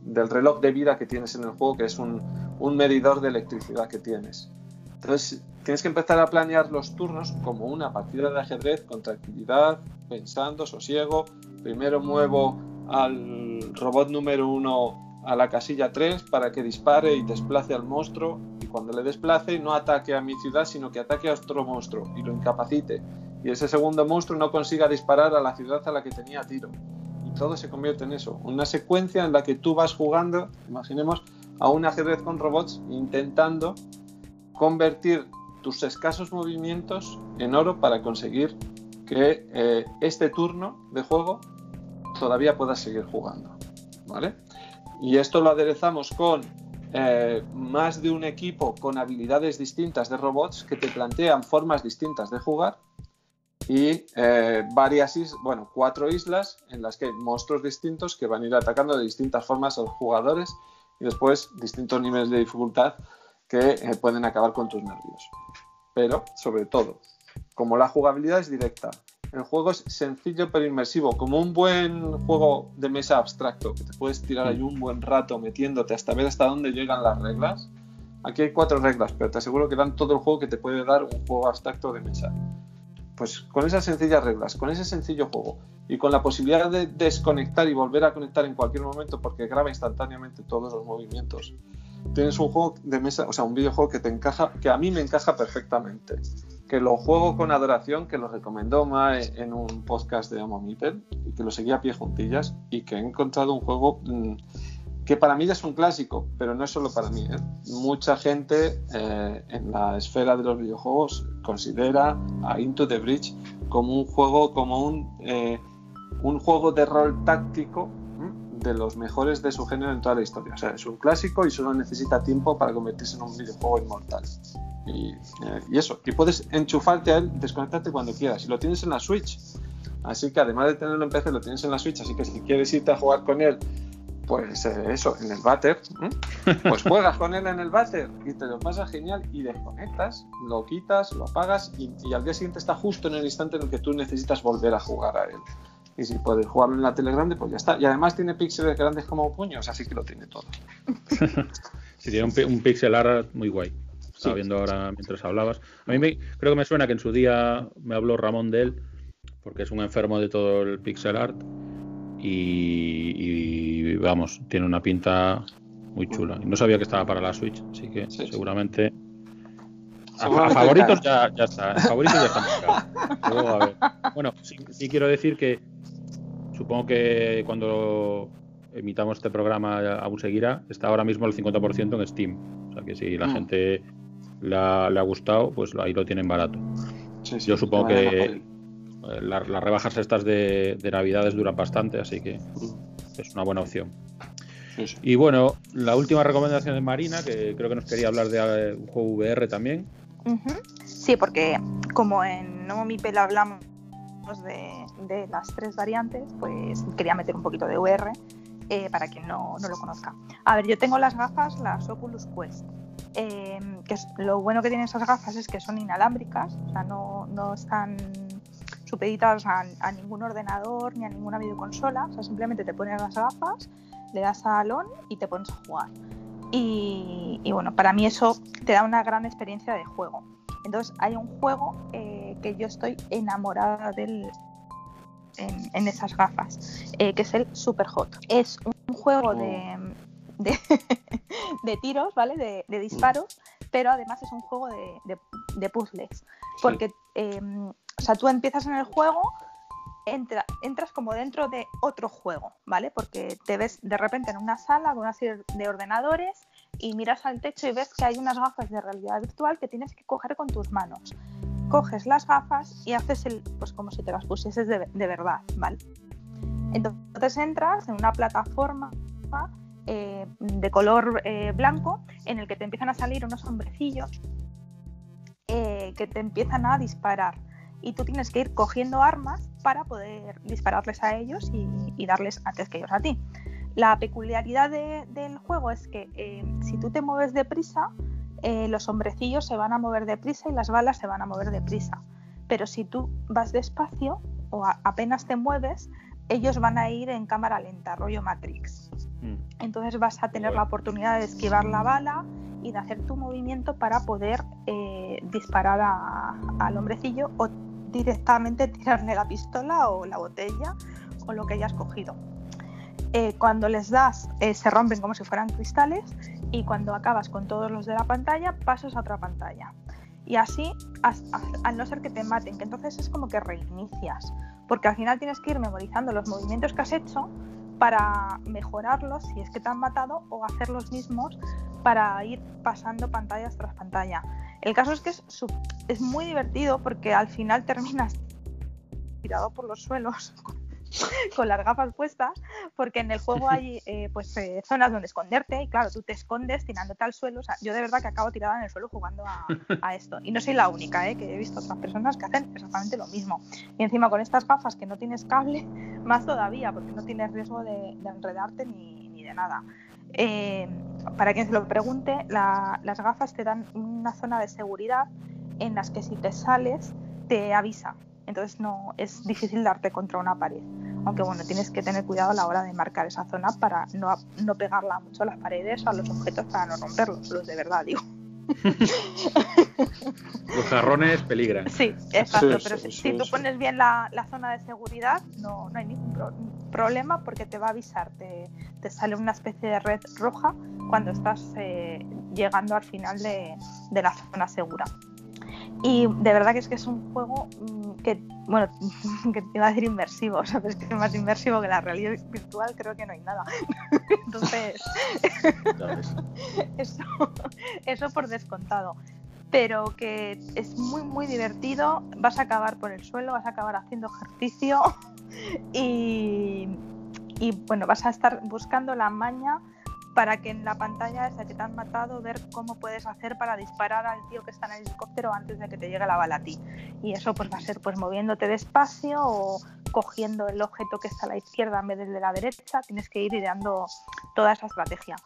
reloj de vida que tienes en el juego, que es un, un medidor de electricidad que tienes. Entonces tienes que empezar a planear los turnos como una partida de ajedrez con tranquilidad, pensando, sosiego. Primero muevo al robot número uno a la casilla 3 para que dispare y desplace al monstruo. Y cuando le desplace no ataque a mi ciudad sino que ataque a otro monstruo y lo incapacite. Y ese segundo monstruo no consiga disparar a la ciudad a la que tenía tiro. Y todo se convierte en eso una secuencia en la que tú vas jugando imaginemos a un ajedrez con robots intentando convertir tus escasos movimientos en oro para conseguir que eh, este turno de juego todavía puedas seguir jugando. ¿Vale? Y esto lo aderezamos con eh, más de un equipo con habilidades distintas de robots que te plantean formas distintas de jugar y eh, varias bueno, cuatro islas en las que hay monstruos distintos que van a ir atacando de distintas formas a los jugadores y después distintos niveles de dificultad que eh, pueden acabar con tus nervios. Pero, sobre todo, como la jugabilidad es directa, el juego es sencillo pero inmersivo, como un buen juego de mesa abstracto, que te puedes tirar ahí un buen rato metiéndote hasta ver hasta dónde llegan las reglas. Aquí hay cuatro reglas, pero te aseguro que dan todo el juego que te puede dar un juego abstracto de mesa. Pues con esas sencillas reglas, con ese sencillo juego y con la posibilidad de desconectar y volver a conectar en cualquier momento porque graba instantáneamente todos los movimientos, tienes un juego de mesa, o sea, un videojuego que te encaja, que a mí me encaja perfectamente que lo juego con adoración, que lo recomendó Mae en un podcast de Homo Mipel y que lo seguía a pie juntillas y que he encontrado un juego mm, que para mí ya es un clásico, pero no es solo para mí. ¿eh? Mucha gente eh, en la esfera de los videojuegos considera a Into the Bridge como un juego, como un, eh, un juego de rol táctico de los mejores de su género en toda la historia. O sea, es un clásico y solo necesita tiempo para convertirse en un videojuego inmortal. Y, eh, y, eso, y puedes enchufarte a él, desconectarte cuando quieras. Y lo tienes en la Switch. Así que además de tenerlo en PC, lo tienes en la Switch, así que si quieres irte a jugar con él, pues eh, eso, en el váter, pues [LAUGHS] juegas con él en el váter y te lo pasas genial y desconectas, lo quitas, lo apagas y, y al día siguiente está justo en el instante en el que tú necesitas volver a jugar a él. Y si puedes jugarlo en la tele grande, pues ya está. Y además tiene píxeles grandes como puños, así que lo tiene todo. [LAUGHS] Sí, tiene un, un pixel art muy guay. Estaba Sí. viendo ahora mientras hablabas. A mí me- creo que me suena que en su día me habló Ramón de él, porque es un enfermo de todo el pixel art. Y, y, vamos, tiene una pinta muy chula. Y no sabía que estaba para la Switch, así que Sí, seguramente. A favoritos ya, ya está. Favoritos ya está marcado. [LAUGHS] Luego, a ver. Bueno, sí, sí quiero decir que supongo que cuando emitamos este programa aún seguirá. Está ahora mismo el 50% en Steam. O sea que si la Mm. gente la- le ha gustado, pues ahí lo tienen barato. Sí, sí, Yo supongo que eh, la- las rebajas estas de, de Navidades duran bastante, así que Mm. es una buena opción. Y bueno, la última recomendación de Marina, que creo que nos quería hablar de eh, un juego VR también. Sí, porque como en No Mipel hablamos de, las tres variantes, pues quería meter un poquito de VR eh, para quien no, no lo conozca. A ver, yo tengo las gafas, las Oculus Quest. eh, lo bueno que tienen esas gafas es que son inalámbricas, o sea, no, no están supeditadas a, a ningún ordenador ni a ninguna videoconsola, o sea, simplemente te pones las gafas, le das a on y te pones a jugar. Y, y bueno, para mí eso te da una gran experiencia de juego. Entonces hay un juego eh, que yo estoy enamorada del, en, en esas gafas, eh, que es el Super Hot. Es un juego de, de, [LAUGHS] de tiros, ¿vale? De, de disparos, pero además es un juego de, de- puzzles. Porque, eh, o sea, tú empiezas en el juego, entra- entras como dentro de otro juego, ¿vale? Porque te ves de repente en una sala con una serie de ordenadores y miras al techo y ves que hay unas gafas de realidad virtual que tienes que coger con tus manos. Coges las gafas y haces el, pues como si te las pusieses de, de verdad, ¿vale? Entonces entras en una plataforma eh, de color eh, blanco en el que te empiezan a salir unos hombrecillos eh, que te empiezan a disparar y tú tienes que ir cogiendo armas para poder dispararles a ellos y, y darles antes que ellos a ti. La peculiaridad de- del juego es que eh, si tú te mueves deprisa, eh, los hombrecillos se van a mover deprisa y las balas se van a mover deprisa. Pero si tú vas despacio o a- apenas te mueves, ellos van a ir en cámara lenta, rollo Matrix. Entonces vas a tener la oportunidad de esquivar la bala y de hacer tu movimiento para poder eh, disparar a- al hombrecillo o directamente [LAUGHS] tirarle la pistola o la botella o lo que hayas cogido. Eh, cuando les das eh, se rompen como si fueran cristales y cuando acabas con todos los de la pantalla pasas a otra pantalla. Y así, al no ser que te maten, que entonces es como que reinicias, porque al final tienes que ir memorizando los movimientos que has hecho para mejorarlos si es que te han matado o hacer los mismos para ir pasando pantallas tras pantalla. El caso es que es, muy divertido porque al final terminas tirado por los suelos [LAUGHS] con las gafas puestas porque en el juego [LAUGHS] hay eh, pues eh, zonas donde esconderte y claro tú te escondes tirándote al suelo. O sea, yo de verdad que acabo tirada en el suelo jugando a, a esto. Y no soy la única ¿eh? que he visto otras personas que hacen exactamente lo mismo. Y encima con estas gafas que no tienes cable [LAUGHS] más todavía porque no tienes riesgo de, de enredarte ni, ni de nada. Eh, para quien se lo pregunte la- las gafas te dan una zona de seguridad en las que si te sales te avisa entonces no es difícil darte contra una pared aunque bueno, tienes que tener cuidado a la hora de marcar esa zona para no, no pegarla mucho a las paredes o a los objetos para no romperlos, los de verdad, digo. [LAUGHS] Los jarrones peligran. Sí, exacto, Sí, pero sí, si, sí, si tú sí. pones bien la, la zona de seguridad, no, no hay ningún pro- problema porque te va a avisar, te, te sale una especie de red roja cuando estás eh, llegando al final de, de la zona segura. Y de verdad que es que es un juego mm, que, bueno, [LAUGHS] que te iba a decir inmersivo, [LAUGHS] ¿sabes? Que es más inmersivo que la realidad virtual, creo que no hay nada. [LAUGHS] Entonces, eso, eso por descontado. Pero que es muy, muy divertido. Vas a acabar por el suelo, vas a acabar haciendo ejercicio y, y, bueno, vas a estar buscando la maña para que en la pantalla esa que te han matado ver cómo puedes hacer para disparar al tío que está en el helicóptero antes de que te llegue la bala a ti. Y eso pues va a ser pues moviéndote despacio o cogiendo el objeto que está a la izquierda en vez del de la derecha, tienes que ir ideando toda esa estrategia.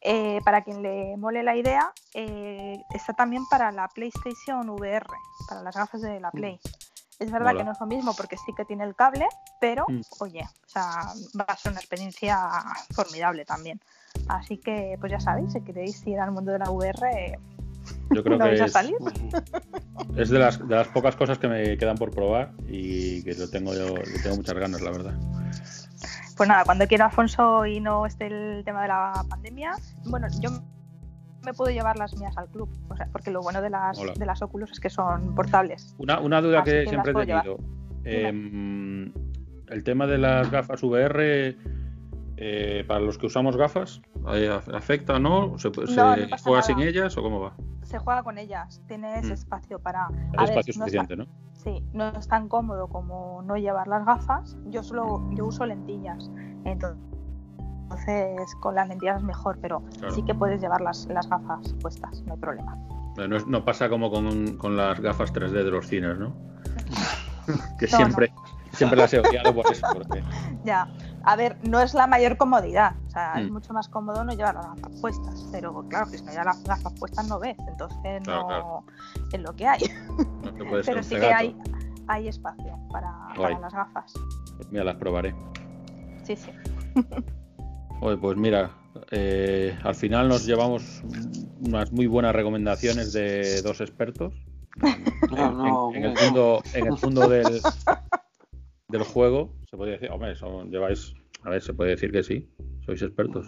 Eh, para quien le mole la idea, eh, está también para la PlayStation VR, para las gafas de la Play. Es verdad que no es lo mismo porque sí que tiene el cable, pero Mm. oye, o sea, va a ser una experiencia formidable también. Así que, pues ya sabéis, si queréis ir al mundo de la VR, Yo creo [LAUGHS] no que vais a es, salir. [LAUGHS] es de, las, de las pocas cosas que me quedan por probar y que lo tengo yo, le tengo muchas ganas, la verdad. Pues nada, cuando quiera Alfonso y no esté el tema de la pandemia, bueno, yo me puedo llevar las mías al club, o sea, porque lo bueno de las, Hola. de las Oculus es que son portables. Una, una duda que que siempre he tenido. em, el tema de las gafas VR, eh, para los que usamos gafas, ¿afecta o no? ¿Se, se No, no pasa juega nada. sin ellas o cómo va? Se juega con ellas, tienes Mm. espacio para... Hay a ver, espacio no suficiente, está- ¿no? Sí, no es tan cómodo como no llevar las gafas. Yo solo yo uso lentillas. Entonces, con las lentillas es mejor, pero Claro. sí que puedes llevar las, las gafas puestas, no hay problema. No, pasa como con, con las gafas 3D de los cines, ¿no? [LAUGHS] que No, siempre, siempre las he odiado por eso. Porque, [LAUGHS] Ya, a ver, no es la mayor comodidad, o sea, es Mm. mucho más cómodo no llevar las gafas puestas, pero claro, que si no llevas las gafas puestas no ves, entonces Claro, no claro. es lo que hay. no te puedes [LAUGHS] ser Pero sí que hay, hay espacio para, las gafas. Pues mira, las probaré. Sí, sí. [LAUGHS] Oye, pues mira, eh, al final nos llevamos unas muy buenas recomendaciones de dos expertos No, [LAUGHS] no, en, en el no. mundo, en el mundo del, del juego. Se podría decir, hombre, son- lleváis, a ver, se puede decir que sí, sois expertos.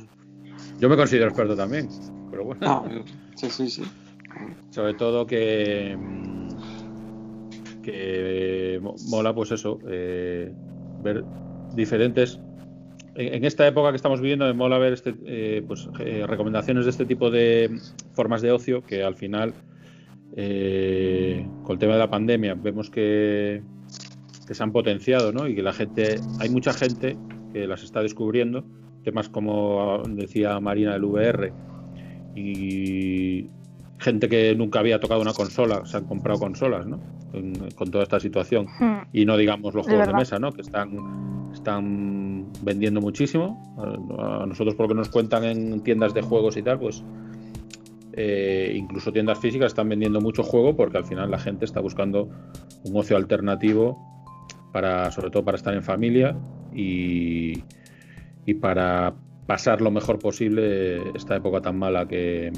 Yo me considero experto también, pero bueno, No, sí, sí, sí. sobre todo que mm, que mo- mola, pues eso, eh, ver diferentes. En, en esta época que estamos viviendo, me mola ver este, eh, pues, eh, recomendaciones de este tipo de formas de ocio que al final, eh, con el tema de la pandemia, vemos que, que se han potenciado, ¿no? Y que la gente, hay mucha gente que las está descubriendo, temas como decía Marina del VR y gente que nunca había tocado una consola, se han comprado consolas, ¿no? Con, con toda esta situación. Mm, Y no digamos los juegos de mesa, ¿no? Que están, están vendiendo muchísimo. A a nosotros, por lo que nos cuentan en tiendas de juegos y tal, pues eh, incluso tiendas físicas están vendiendo mucho juego porque al final la gente está buscando un ocio alternativo para, sobre todo para estar en familia y, y para pasar lo mejor posible esta época tan mala que,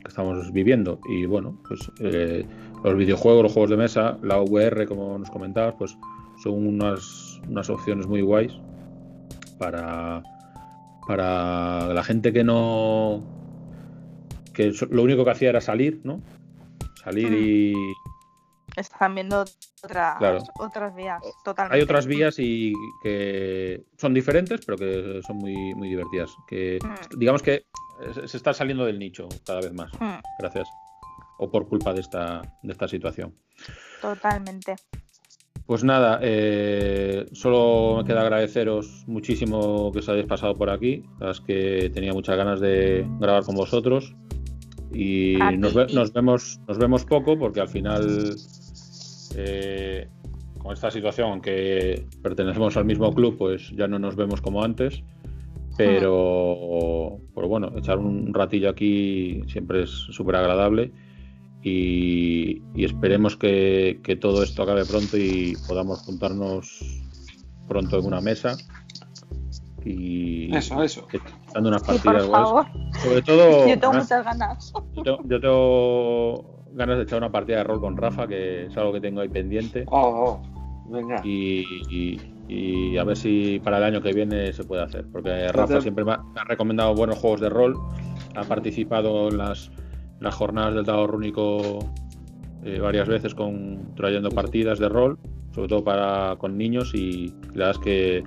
que estamos viviendo. Y bueno, pues eh, los videojuegos, los juegos de mesa, la VR, como nos comentabas, pues son unas, unas opciones muy guays para, para la gente que no. que lo único que hacía era salir, ¿no? Salir y. Están viendo otras, Claro. otras vías, totalmente. Hay otras vías y que son diferentes, pero que son muy, muy divertidas. Que Mm. digamos que se- está saliendo del nicho cada vez más, Mm, gracias. O por culpa de esta, de esta situación. Totalmente. Pues nada, eh, solo me queda agradeceros muchísimo que os hayáis pasado por aquí. La verdad es que tenía muchas ganas de grabar con vosotros. Y nos, ve- nos vemos, nos vemos poco porque al final, eh, con esta situación, aunque pertenecemos al mismo club, pues ya no nos vemos como antes. Pero, pero bueno, echar un ratillo aquí siempre es súper agradable y, y esperemos que, que todo esto acabe pronto y podamos juntarnos pronto en una mesa y Eso, eso. dando unas Sí, por partidas favor. Sobre todo, [LAUGHS] Yo tengo además, muchas ganas. yo tengo, yo tengo ganas de echar una partida de rol con Rafa, que es algo que tengo ahí pendiente. Oh, oh, venga. Y, y- y a ver si para el año que viene se puede hacer. Porque Rafa siempre me ha, me ha recomendado buenos juegos de rol. Ha participado en las, las jornadas del dado rúnico eh, varias veces con trayendo partidas de rol, sobre todo para con niños. Y la verdad es que,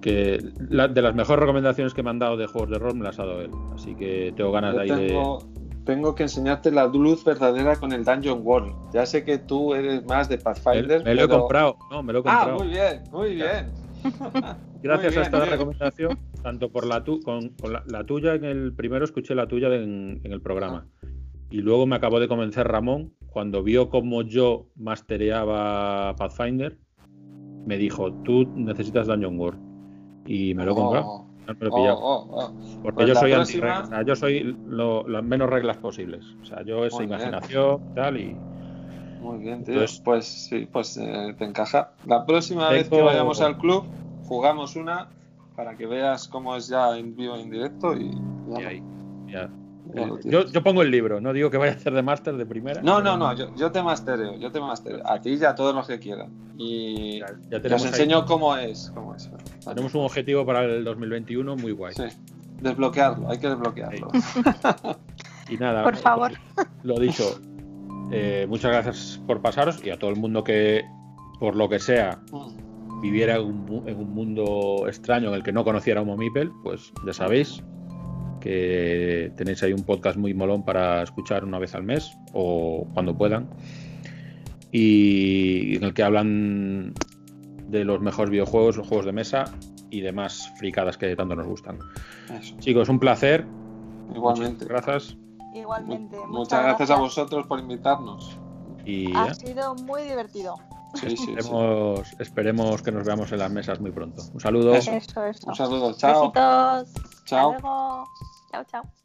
que la- de las mejores recomendaciones que me han dado de juegos de rol me las ha dado él. Así que tengo ganas de ahí de. tengo, tengo que enseñarte la luz verdadera con el Dungeon World. Ya sé que tú eres más de Pathfinder. me lo he comprado, no, me lo he Ah, comprado. muy bien, muy bien. [LAUGHS] Gracias Muy a esta bien, recomendación, tanto por la, tu- con, con la, la tuya, en el primero escuché la tuya en, en el programa. Y luego me acabó de convencer Ramón cuando vio cómo yo mastereaba Pathfinder. me dijo, tú necesitas Dungeon World. Y me lo he comprado. Oh, me lo he oh, pillado. oh, oh. Porque Pues yo soy próxima- anti-reglas. O sea, yo soy lo- las menos reglas posibles. O sea, yo es Muy bien. imaginación, tal, y Muy bien, tío. Entonces- pues sí, pues eh, te encaja. La próxima vez que vayamos al club, jugamos una para que veas cómo es ya en vivo en directo y ya y lo- ahí. ya. Eh, yo, yo pongo el libro, no digo que vaya a hacer de máster de primera. No, no, no, yo, yo te mastereo, yo te mastereo. A ti y a todos los que quieran. Y Ya, ya os ahí- enseño cómo es. Cómo es. tenemos un objetivo para el 2021 muy guay. Sí, desbloquearlo, hay que desbloquearlo. [LAUGHS] Y nada, Por favor. Lo dicho, eh, muchas gracias por pasaros y a todo el mundo que, por lo que sea, Mm, viviera en un, mu- en un mundo extraño en el que no conociera a Homo Mipel, pues ya sabéis que tenéis ahí un podcast muy molón para escuchar una vez al mes o cuando puedan y en el que hablan de los mejores videojuegos, los juegos de mesa y demás fricadas que tanto nos gustan. Eso, Chicos, un placer. igualmente. Muchas gracias Igualmente. Muchas, gracias a vosotros por invitarnos. y Ha ya, sido muy divertido. Sí, sí, sí. esperemos, que nos veamos en las mesas muy pronto. Un saludo. Eso. Eso, eso. Un saludo, chao. Besitos. Chao. Hasta luego. Chao, chao.